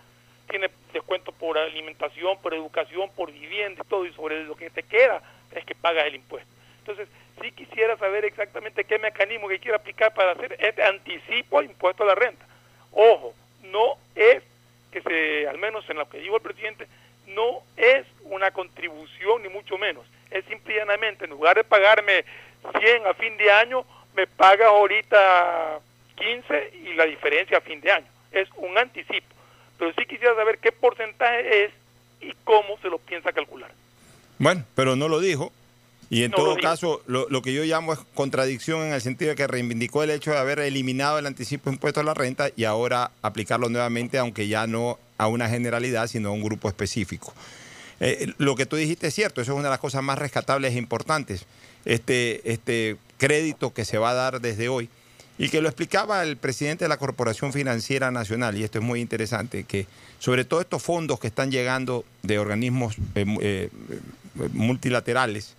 tiene descuento por alimentación, por educación, por vivienda y todo, y sobre lo que te queda es que pagas el impuesto. Entonces, sí quisiera saber exactamente qué mecanismo que quiere aplicar para hacer este anticipo al impuesto a la renta. Ojo, no es que se, al menos en lo que dijo el presidente, no es una contribución ni mucho menos. Es simplemente, en lugar de pagarme 100 a fin de año, me pagas ahorita 15 y la diferencia a fin de año. Es un anticipo pero sí quisiera saber qué porcentaje es y cómo se lo piensa calcular. Bueno, pero no lo dijo. Y en todo caso, lo, que yo llamo es contradicción en el sentido de que reivindicó el hecho de haber eliminado el anticipo impuesto a la renta y ahora aplicarlo nuevamente, aunque ya no a una generalidad, sino a un grupo específico. Eh, lo que tú dijiste es cierto, eso es una de las cosas más rescatables e importantes, este, este crédito que se va a dar desde hoy y que lo explicaba el presidente de la Corporación Financiera Nacional, y esto es muy interesante, que sobre todo estos fondos que están llegando de organismos eh, eh, multilaterales,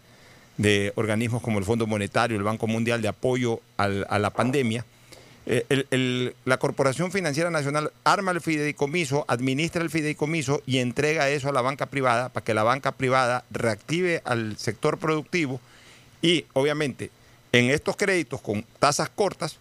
de organismos como el Fondo Monetario, el Banco Mundial de Apoyo a la pandemia, eh, la Corporación Financiera Nacional arma el fideicomiso, administra el fideicomiso y entrega eso a la banca privada para que la banca privada reactive al sector productivo y obviamente en estos créditos con tasas cortas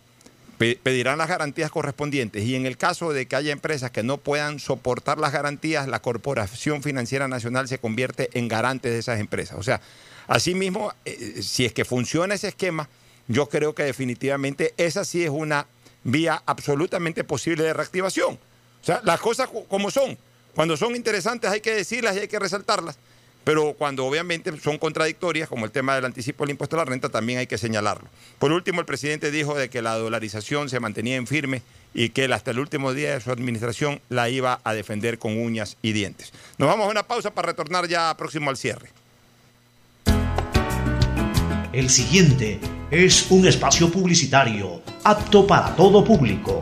pedirán las garantías correspondientes y en el caso de que haya empresas que no puedan soportar las garantías, la Corporación Financiera Nacional se convierte en garante de esas empresas. O sea, asimismo, eh, si es que funciona ese esquema, yo creo que definitivamente esa sí es una vía absolutamente posible de reactivación. O sea, las cosas co- como son. Cuando son interesantes hay que decirlas y hay que resaltarlas, pero cuando obviamente son contradictorias, como el tema del anticipo del impuesto a la renta, también hay que señalarlo. Por último, el presidente dijo de que la dolarización se mantenía en firme y que él hasta el último día de su administración la iba a defender con uñas y dientes. Nos vamos a una pausa para retornar ya próximo al cierre. El siguiente es un espacio publicitario apto para todo público.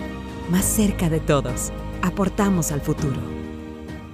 más cerca de todos. Aportamos al futuro.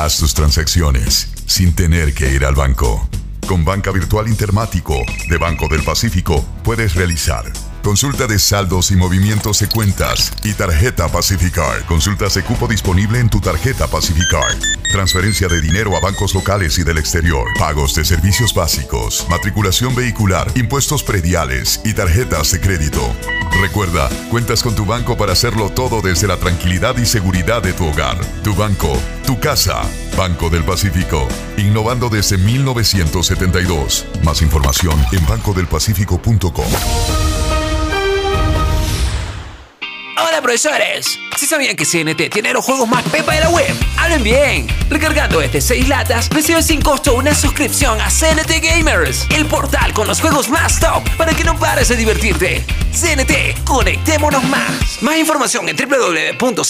Haz tus transacciones sin tener que ir al banco. Con Banca Virtual Intermático de Banco del Pacífico puedes realizar consulta de saldos y movimientos de cuentas y tarjeta Pacificar. Consultas de cupo disponible en tu tarjeta Pacificar. Transferencia de dinero a bancos locales y del exterior. Pagos de servicios básicos, matriculación vehicular, impuestos prediales y tarjetas de crédito. Recuerda, cuentas con tu banco para hacerlo todo desde la tranquilidad y seguridad de tu hogar. Tu banco, tu casa. Banco del Pacífico. Innovando desde 1972. Más información en bancodelpacifico.com. Hola profesores, ¿sí sabían que CNT tiene los juegos más pepa de la web? Hablen bien. Recargando este 6 latas, recibes sin costo una suscripción a CNT Gamers, el portal con los juegos más top para que no pares de divertirte. CNT, conectémonos más. Más información en www.cnt.com.es.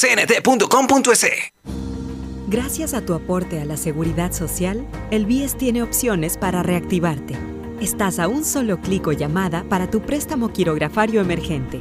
Gracias a tu aporte a la seguridad social, el BIES tiene opciones para reactivarte. Estás a un solo clic o llamada para tu préstamo quirografario emergente.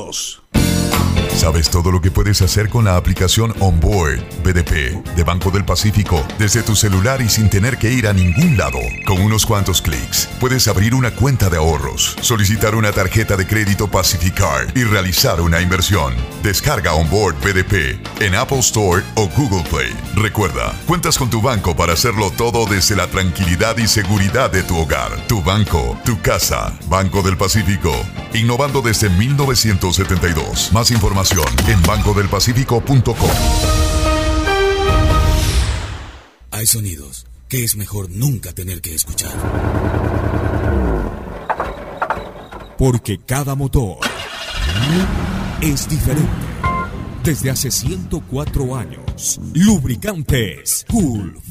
todos. ¿Sabes todo lo que puedes hacer con la aplicación Onboard BDP de Banco del Pacífico desde tu celular y sin tener que ir a ningún lado? Con unos cuantos clics puedes abrir una cuenta de ahorros, solicitar una tarjeta de crédito Pacificar y realizar una inversión. Descarga Onboard BDP en Apple Store o Google Play. Recuerda, cuentas con tu banco para hacerlo todo desde la tranquilidad y seguridad de tu hogar, tu banco, tu casa. Banco del Pacífico, innovando desde 1972. Más información en bancodelpacifico.com. Hay sonidos que es mejor nunca tener que escuchar. Porque cada motor es diferente. Desde hace 104 años, Lubricantes Gulf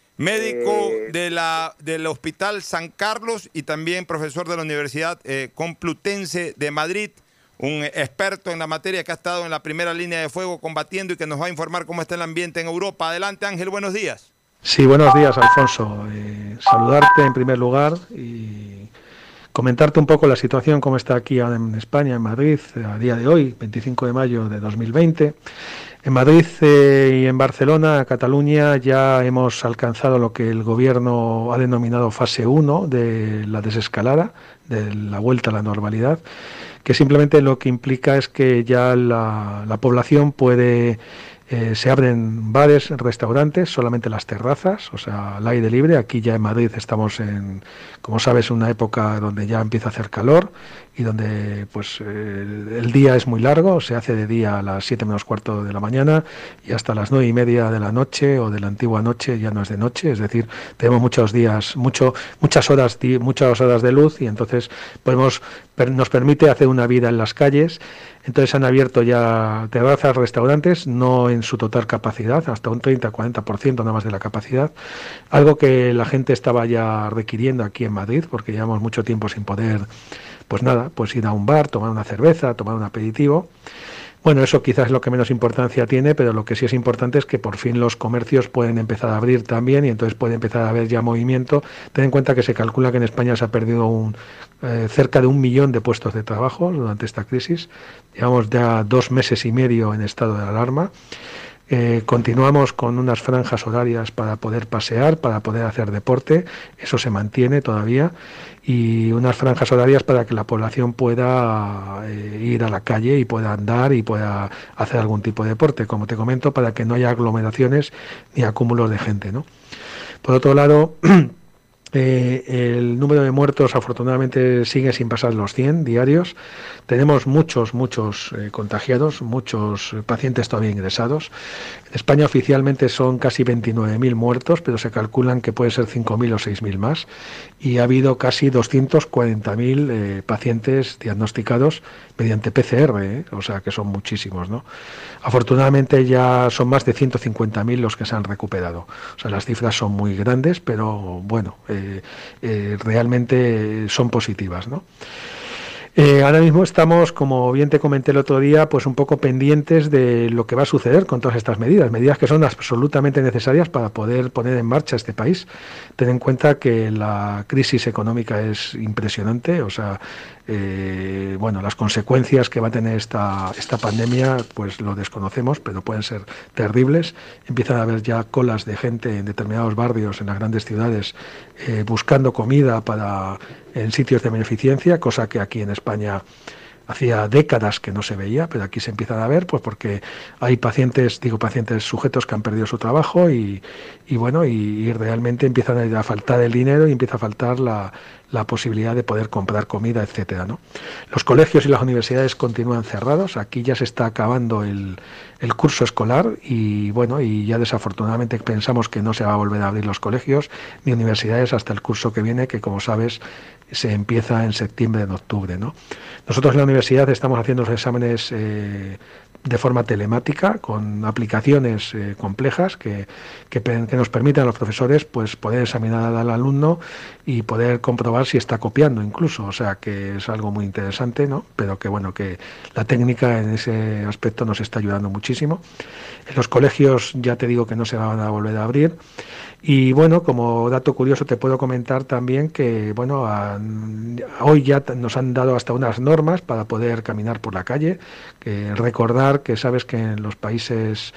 médico de la, del Hospital San Carlos y también profesor de la Universidad eh, Complutense de Madrid, un experto en la materia que ha estado en la primera línea de fuego combatiendo y que nos va a informar cómo está el ambiente en Europa. Adelante Ángel, buenos días. Sí, buenos días, Alfonso. Eh, saludarte en primer lugar y comentarte un poco la situación, cómo está aquí en España, en Madrid, a día de hoy, 25 de mayo de 2020. En Madrid eh, y en Barcelona, Cataluña, ya hemos alcanzado lo que el gobierno ha denominado fase 1 de la desescalada, de la vuelta a la normalidad, que simplemente lo que implica es que ya la, la población puede eh, se abren bares, restaurantes, solamente las terrazas, o sea, al aire libre. Aquí ya en Madrid estamos en, como sabes, una época donde ya empieza a hacer calor donde pues eh, el día es muy largo, se hace de día a las 7 menos cuarto de la mañana y hasta las nueve y media de la noche o de la antigua noche ya no es de noche, es decir, tenemos muchos días, mucho, muchas horas, muchas horas de luz y entonces podemos, nos permite hacer una vida en las calles. Entonces han abierto ya terrazas, restaurantes, no en su total capacidad, hasta un 30-40% nada más de la capacidad, algo que la gente estaba ya requiriendo aquí en Madrid, porque llevamos mucho tiempo sin poder, pues nada, pues ir a un bar, tomar una cerveza, tomar un aperitivo. Bueno, eso quizás es lo que menos importancia tiene, pero lo que sí es importante es que por fin los comercios pueden empezar a abrir también y entonces puede empezar a haber ya movimiento. Ten en cuenta que se calcula que en España se ha perdido un, eh, cerca de un millón de puestos de trabajo durante esta crisis. Llevamos ya dos meses y medio en estado de alarma. Eh, continuamos con unas franjas horarias para poder pasear, para poder hacer deporte, eso se mantiene todavía, y unas franjas horarias para que la población pueda eh, ir a la calle y pueda andar y pueda hacer algún tipo de deporte, como te comento, para que no haya aglomeraciones ni acúmulos de gente. ¿no? Por otro lado, El número de muertos afortunadamente sigue sin pasar los 100 diarios. Tenemos muchos, muchos eh, contagiados, muchos pacientes todavía ingresados. España oficialmente son casi 29.000 muertos, pero se calculan que puede ser 5.000 o 6.000 más. Y ha habido casi 240.000 eh, pacientes diagnosticados mediante PCR, o sea que son muchísimos. ¿no? Afortunadamente ya son más de 150.000 los que se han recuperado. O sea, las cifras son muy grandes, pero bueno. Eh, realmente son positivas. Eh, ahora mismo estamos, como bien te comenté el otro día, pues un poco pendientes de lo que va a suceder con todas estas medidas, medidas que son absolutamente necesarias para poder poner en marcha este país. Ten en cuenta que la crisis económica es impresionante, o sea, eh, bueno, las consecuencias que va a tener esta, esta pandemia, pues lo desconocemos, pero pueden ser terribles. Empiezan a haber ya colas de gente en determinados barrios, en las grandes ciudades, eh, buscando comida para en sitios de beneficencia, cosa que aquí en España hacía décadas que no se veía, pero aquí se empiezan a ver, pues porque hay pacientes, digo pacientes sujetos que han perdido su trabajo y, bueno, y, realmente empiezan a faltar el dinero y empieza a faltar la, la posibilidad de poder comprar comida, etcétera. Los colegios y las universidades continúan cerrados. Aquí ya se está acabando el, el, curso escolar y bueno, y ya desafortunadamente pensamos que no se va a volver a abrir los colegios ni universidades hasta el curso que viene, que como sabes se empieza en septiembre, en octubre. ¿no? Nosotros en la universidad estamos haciendo los exámenes eh, de forma telemática, con aplicaciones eh, complejas que, que, nos permiten a los profesores pues, poder examinar al alumno y poder comprobar si está copiando incluso. O sea que es algo muy interesante, ¿no? pero que bueno, que la técnica en ese aspecto nos está ayudando muchísimo. En los colegios ya te digo que no se van a volver a abrir. Y bueno, como dato curioso te puedo comentar también que bueno, hoy ya nos han dado hasta unas normas para poder caminar por la calle, que recordar que sabes que en los países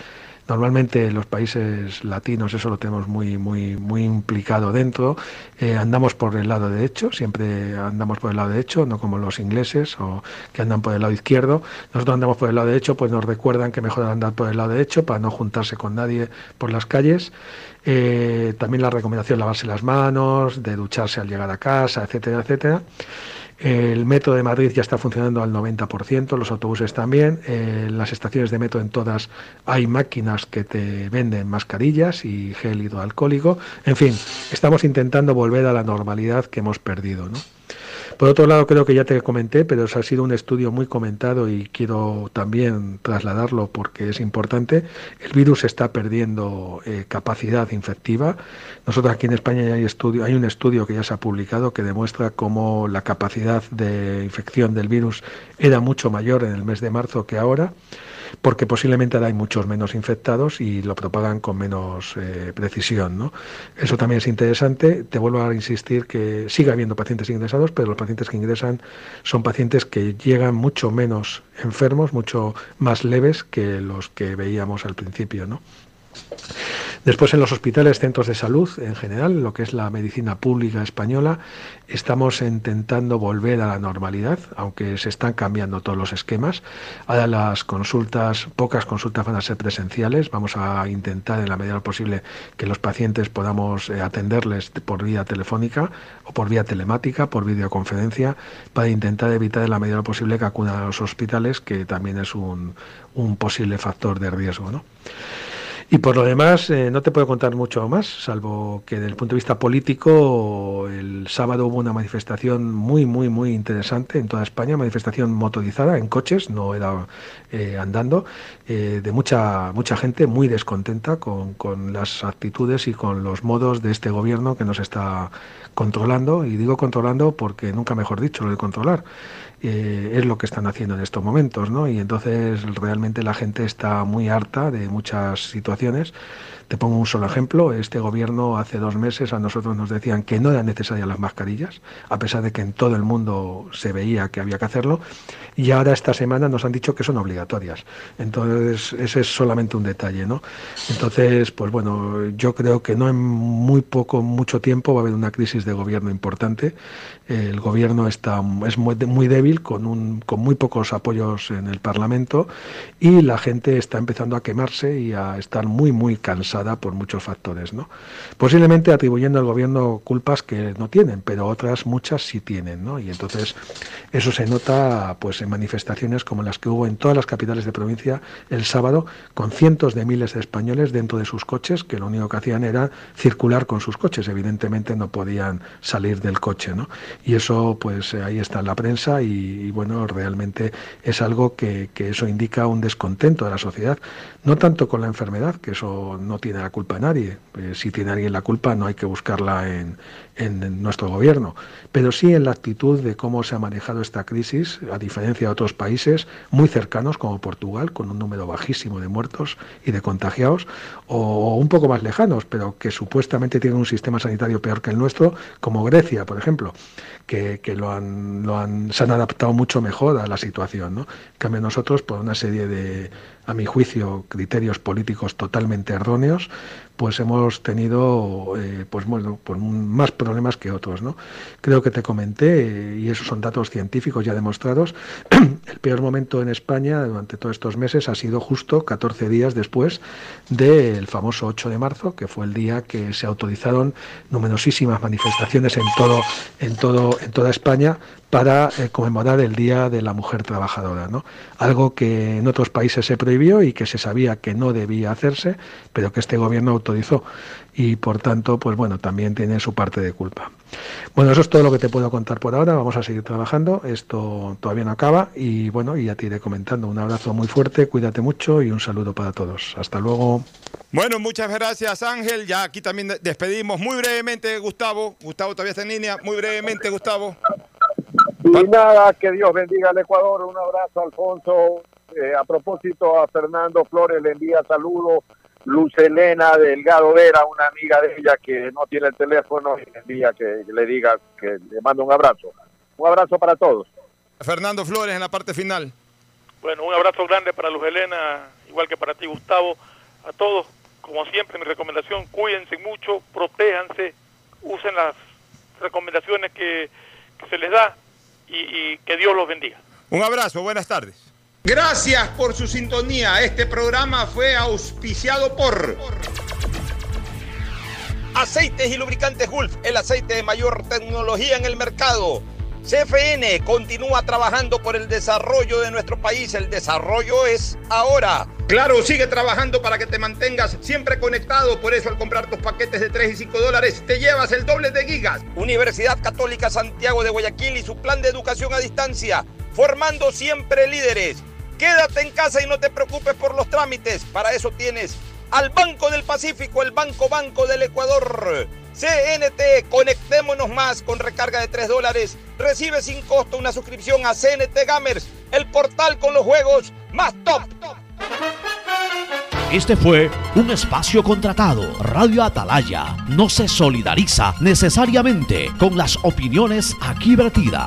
Normalmente en los países latinos eso lo tenemos muy muy muy implicado dentro. Eh, andamos por el lado derecho, siempre andamos por el lado derecho, no como los ingleses o que andan por el lado izquierdo. Nosotros andamos por el lado derecho, pues nos recuerdan que mejor andar por el lado derecho para no juntarse con nadie por las calles. Eh, también la recomendación lavarse las manos, de ducharse al llegar a casa, etcétera, etcétera. El metro de Madrid ya está funcionando al 90%, los autobuses también. En las estaciones de metro en todas hay máquinas que te venden mascarillas y gel hidroalcohólico. En fin, estamos intentando volver a la normalidad que hemos perdido. ¿no? Por otro lado, creo que ya te comenté, pero ha sido un estudio muy comentado y quiero también trasladarlo porque es importante. El virus está perdiendo eh, capacidad infectiva. Nosotros aquí en España hay, estudio, hay un estudio que ya se ha publicado que demuestra cómo la capacidad de infección del virus era mucho mayor en el mes de marzo que ahora porque posiblemente hay muchos menos infectados y lo propagan con menos eh, precisión. ¿no? Eso también es interesante. Te vuelvo a insistir que sigue habiendo pacientes ingresados, pero los pacientes que ingresan son pacientes que llegan mucho menos enfermos, mucho más leves que los que veíamos al principio. ¿no? Después en los hospitales, centros de salud en general, lo que es la medicina pública española, estamos intentando volver a la normalidad, aunque se están cambiando todos los esquemas. Ahora las consultas, pocas consultas van a ser presenciales. Vamos a intentar en la medida posible que los pacientes podamos eh, atenderles por vía telefónica o por vía telemática, por videoconferencia, para intentar evitar en la medida posible que acudan a los hospitales, que también es un, un posible factor de riesgo. ¿no? Y por lo demás, eh, no te puedo contar mucho más, salvo que desde el punto de vista político, el sábado hubo una manifestación muy, muy, muy interesante en toda España, manifestación motorizada en coches, no era eh, andando, eh, de mucha, mucha gente muy descontenta con, con las actitudes y con los modos de este gobierno que nos está controlando, y digo controlando porque nunca mejor dicho lo de controlar. Eh, es lo que están haciendo en estos momentos, ¿no? Y entonces realmente la gente está muy harta de muchas situaciones te pongo un solo ejemplo. Este gobierno hace dos meses a nosotros nos decían que no eran necesarias las mascarillas, a pesar de que en todo el mundo se veía que había que hacerlo. Y ahora esta semana nos han dicho que son obligatorias. Entonces, ese es solamente un detalle, ¿no? Entonces, pues bueno, yo creo que no en muy poco, mucho tiempo va a haber una crisis de gobierno importante. El gobierno está, es muy, muy débil, con, un, con muy pocos apoyos en el Parlamento, y la gente está empezando a quemarse y a estar muy, muy cansada por muchos factores, ¿no? Posiblemente atribuyendo al gobierno culpas que no tienen, pero otras muchas sí tienen, ¿no? Y entonces eso se nota pues en manifestaciones como las que hubo en todas las capitales de provincia el sábado con cientos de miles de españoles dentro de sus coches que lo único que hacían era circular con sus coches, evidentemente no podían salir del coche, ¿no? Y eso pues ahí está en la prensa y, bueno, realmente es algo que, que eso indica un descontento de la sociedad, no tanto con la enfermedad, que eso no tiene la culpa a nadie. Eh, si tiene alguien la culpa, no hay que buscarla en, en, nuestro gobierno, pero sí en la actitud de cómo se ha manejado esta crisis, a diferencia de otros países muy cercanos como Portugal, con un número bajísimo de muertos y de contagiados, o un poco más lejanos, pero que supuestamente tienen un sistema sanitario peor que el nuestro, como Grecia, por ejemplo, que, lo han, lo han, se han adaptado mucho mejor a la situación. ¿no? En cambio nosotros, por una serie de, a mi juicio, criterios políticos totalmente erróneos, pues hemos tenido eh, pues bueno, pues más problemas que otros. ¿no? Creo que te comenté, y esos son datos científicos ya demostrados, el peor momento en España durante todos estos meses ha sido justo 14 días después del famoso 8 de marzo, que fue el día que se autorizaron numerosísimas manifestaciones en todo, en todo, en toda España para eh, conmemorar el Día de la Mujer Trabajadora, ¿no? Algo que en otros países se prohibió y que se sabía que no debía hacerse, pero que este gobierno autorizó y por tanto, pues bueno, también tiene su parte de culpa. Bueno, eso es todo lo que te puedo contar por ahora. Vamos a seguir trabajando. Esto todavía no acaba y bueno, ya te iré comentando. Un abrazo muy fuerte, cuídate mucho y un saludo para todos. Hasta luego. Bueno, muchas gracias Ángel. Ya aquí también despedimos muy brevemente Gustavo. Gustavo todavía está en línea. Muy brevemente Gustavo. Y nada, que Dios bendiga al Ecuador. Un abrazo, Alfonso. Eh, a propósito, a Fernando Flores le envía saludos Luz Elena Delgado Vera, una amiga de ella que no tiene el teléfono y el día que le diga que le mando un abrazo. Un abrazo para todos. Fernando Flores en la parte final. Bueno, un abrazo grande para Luz Elena, igual que para ti Gustavo, a todos, como siempre mi recomendación, cuídense mucho, protéjanse, usen las recomendaciones que, se les da y, y que Dios los bendiga. Un abrazo, buenas tardes. Gracias por su sintonía. Este programa fue auspiciado por Aceites y Lubricantes Gulf, el aceite de mayor tecnología en el mercado. CFN continúa trabajando por el desarrollo de nuestro país. El desarrollo es ahora. Claro, sigue trabajando para que te mantengas siempre conectado. Por eso al comprar tus paquetes de 3 y 5 dólares te llevas el doble de gigas. Universidad Católica Santiago de Guayaquil y su plan de educación a distancia. Formando siempre líderes. Quédate en casa y no te preocupes por los trámites. Para eso tienes al Banco del Pacífico, el Banco Banco del Ecuador. CNT, conectémonos más con recarga de 3 dólares. Recibe sin costo una suscripción a CNT Gamers, el portal con los juegos más top. Este fue un espacio contratado. Radio Atalaya no se solidariza necesariamente con las opiniones aquí vertidas.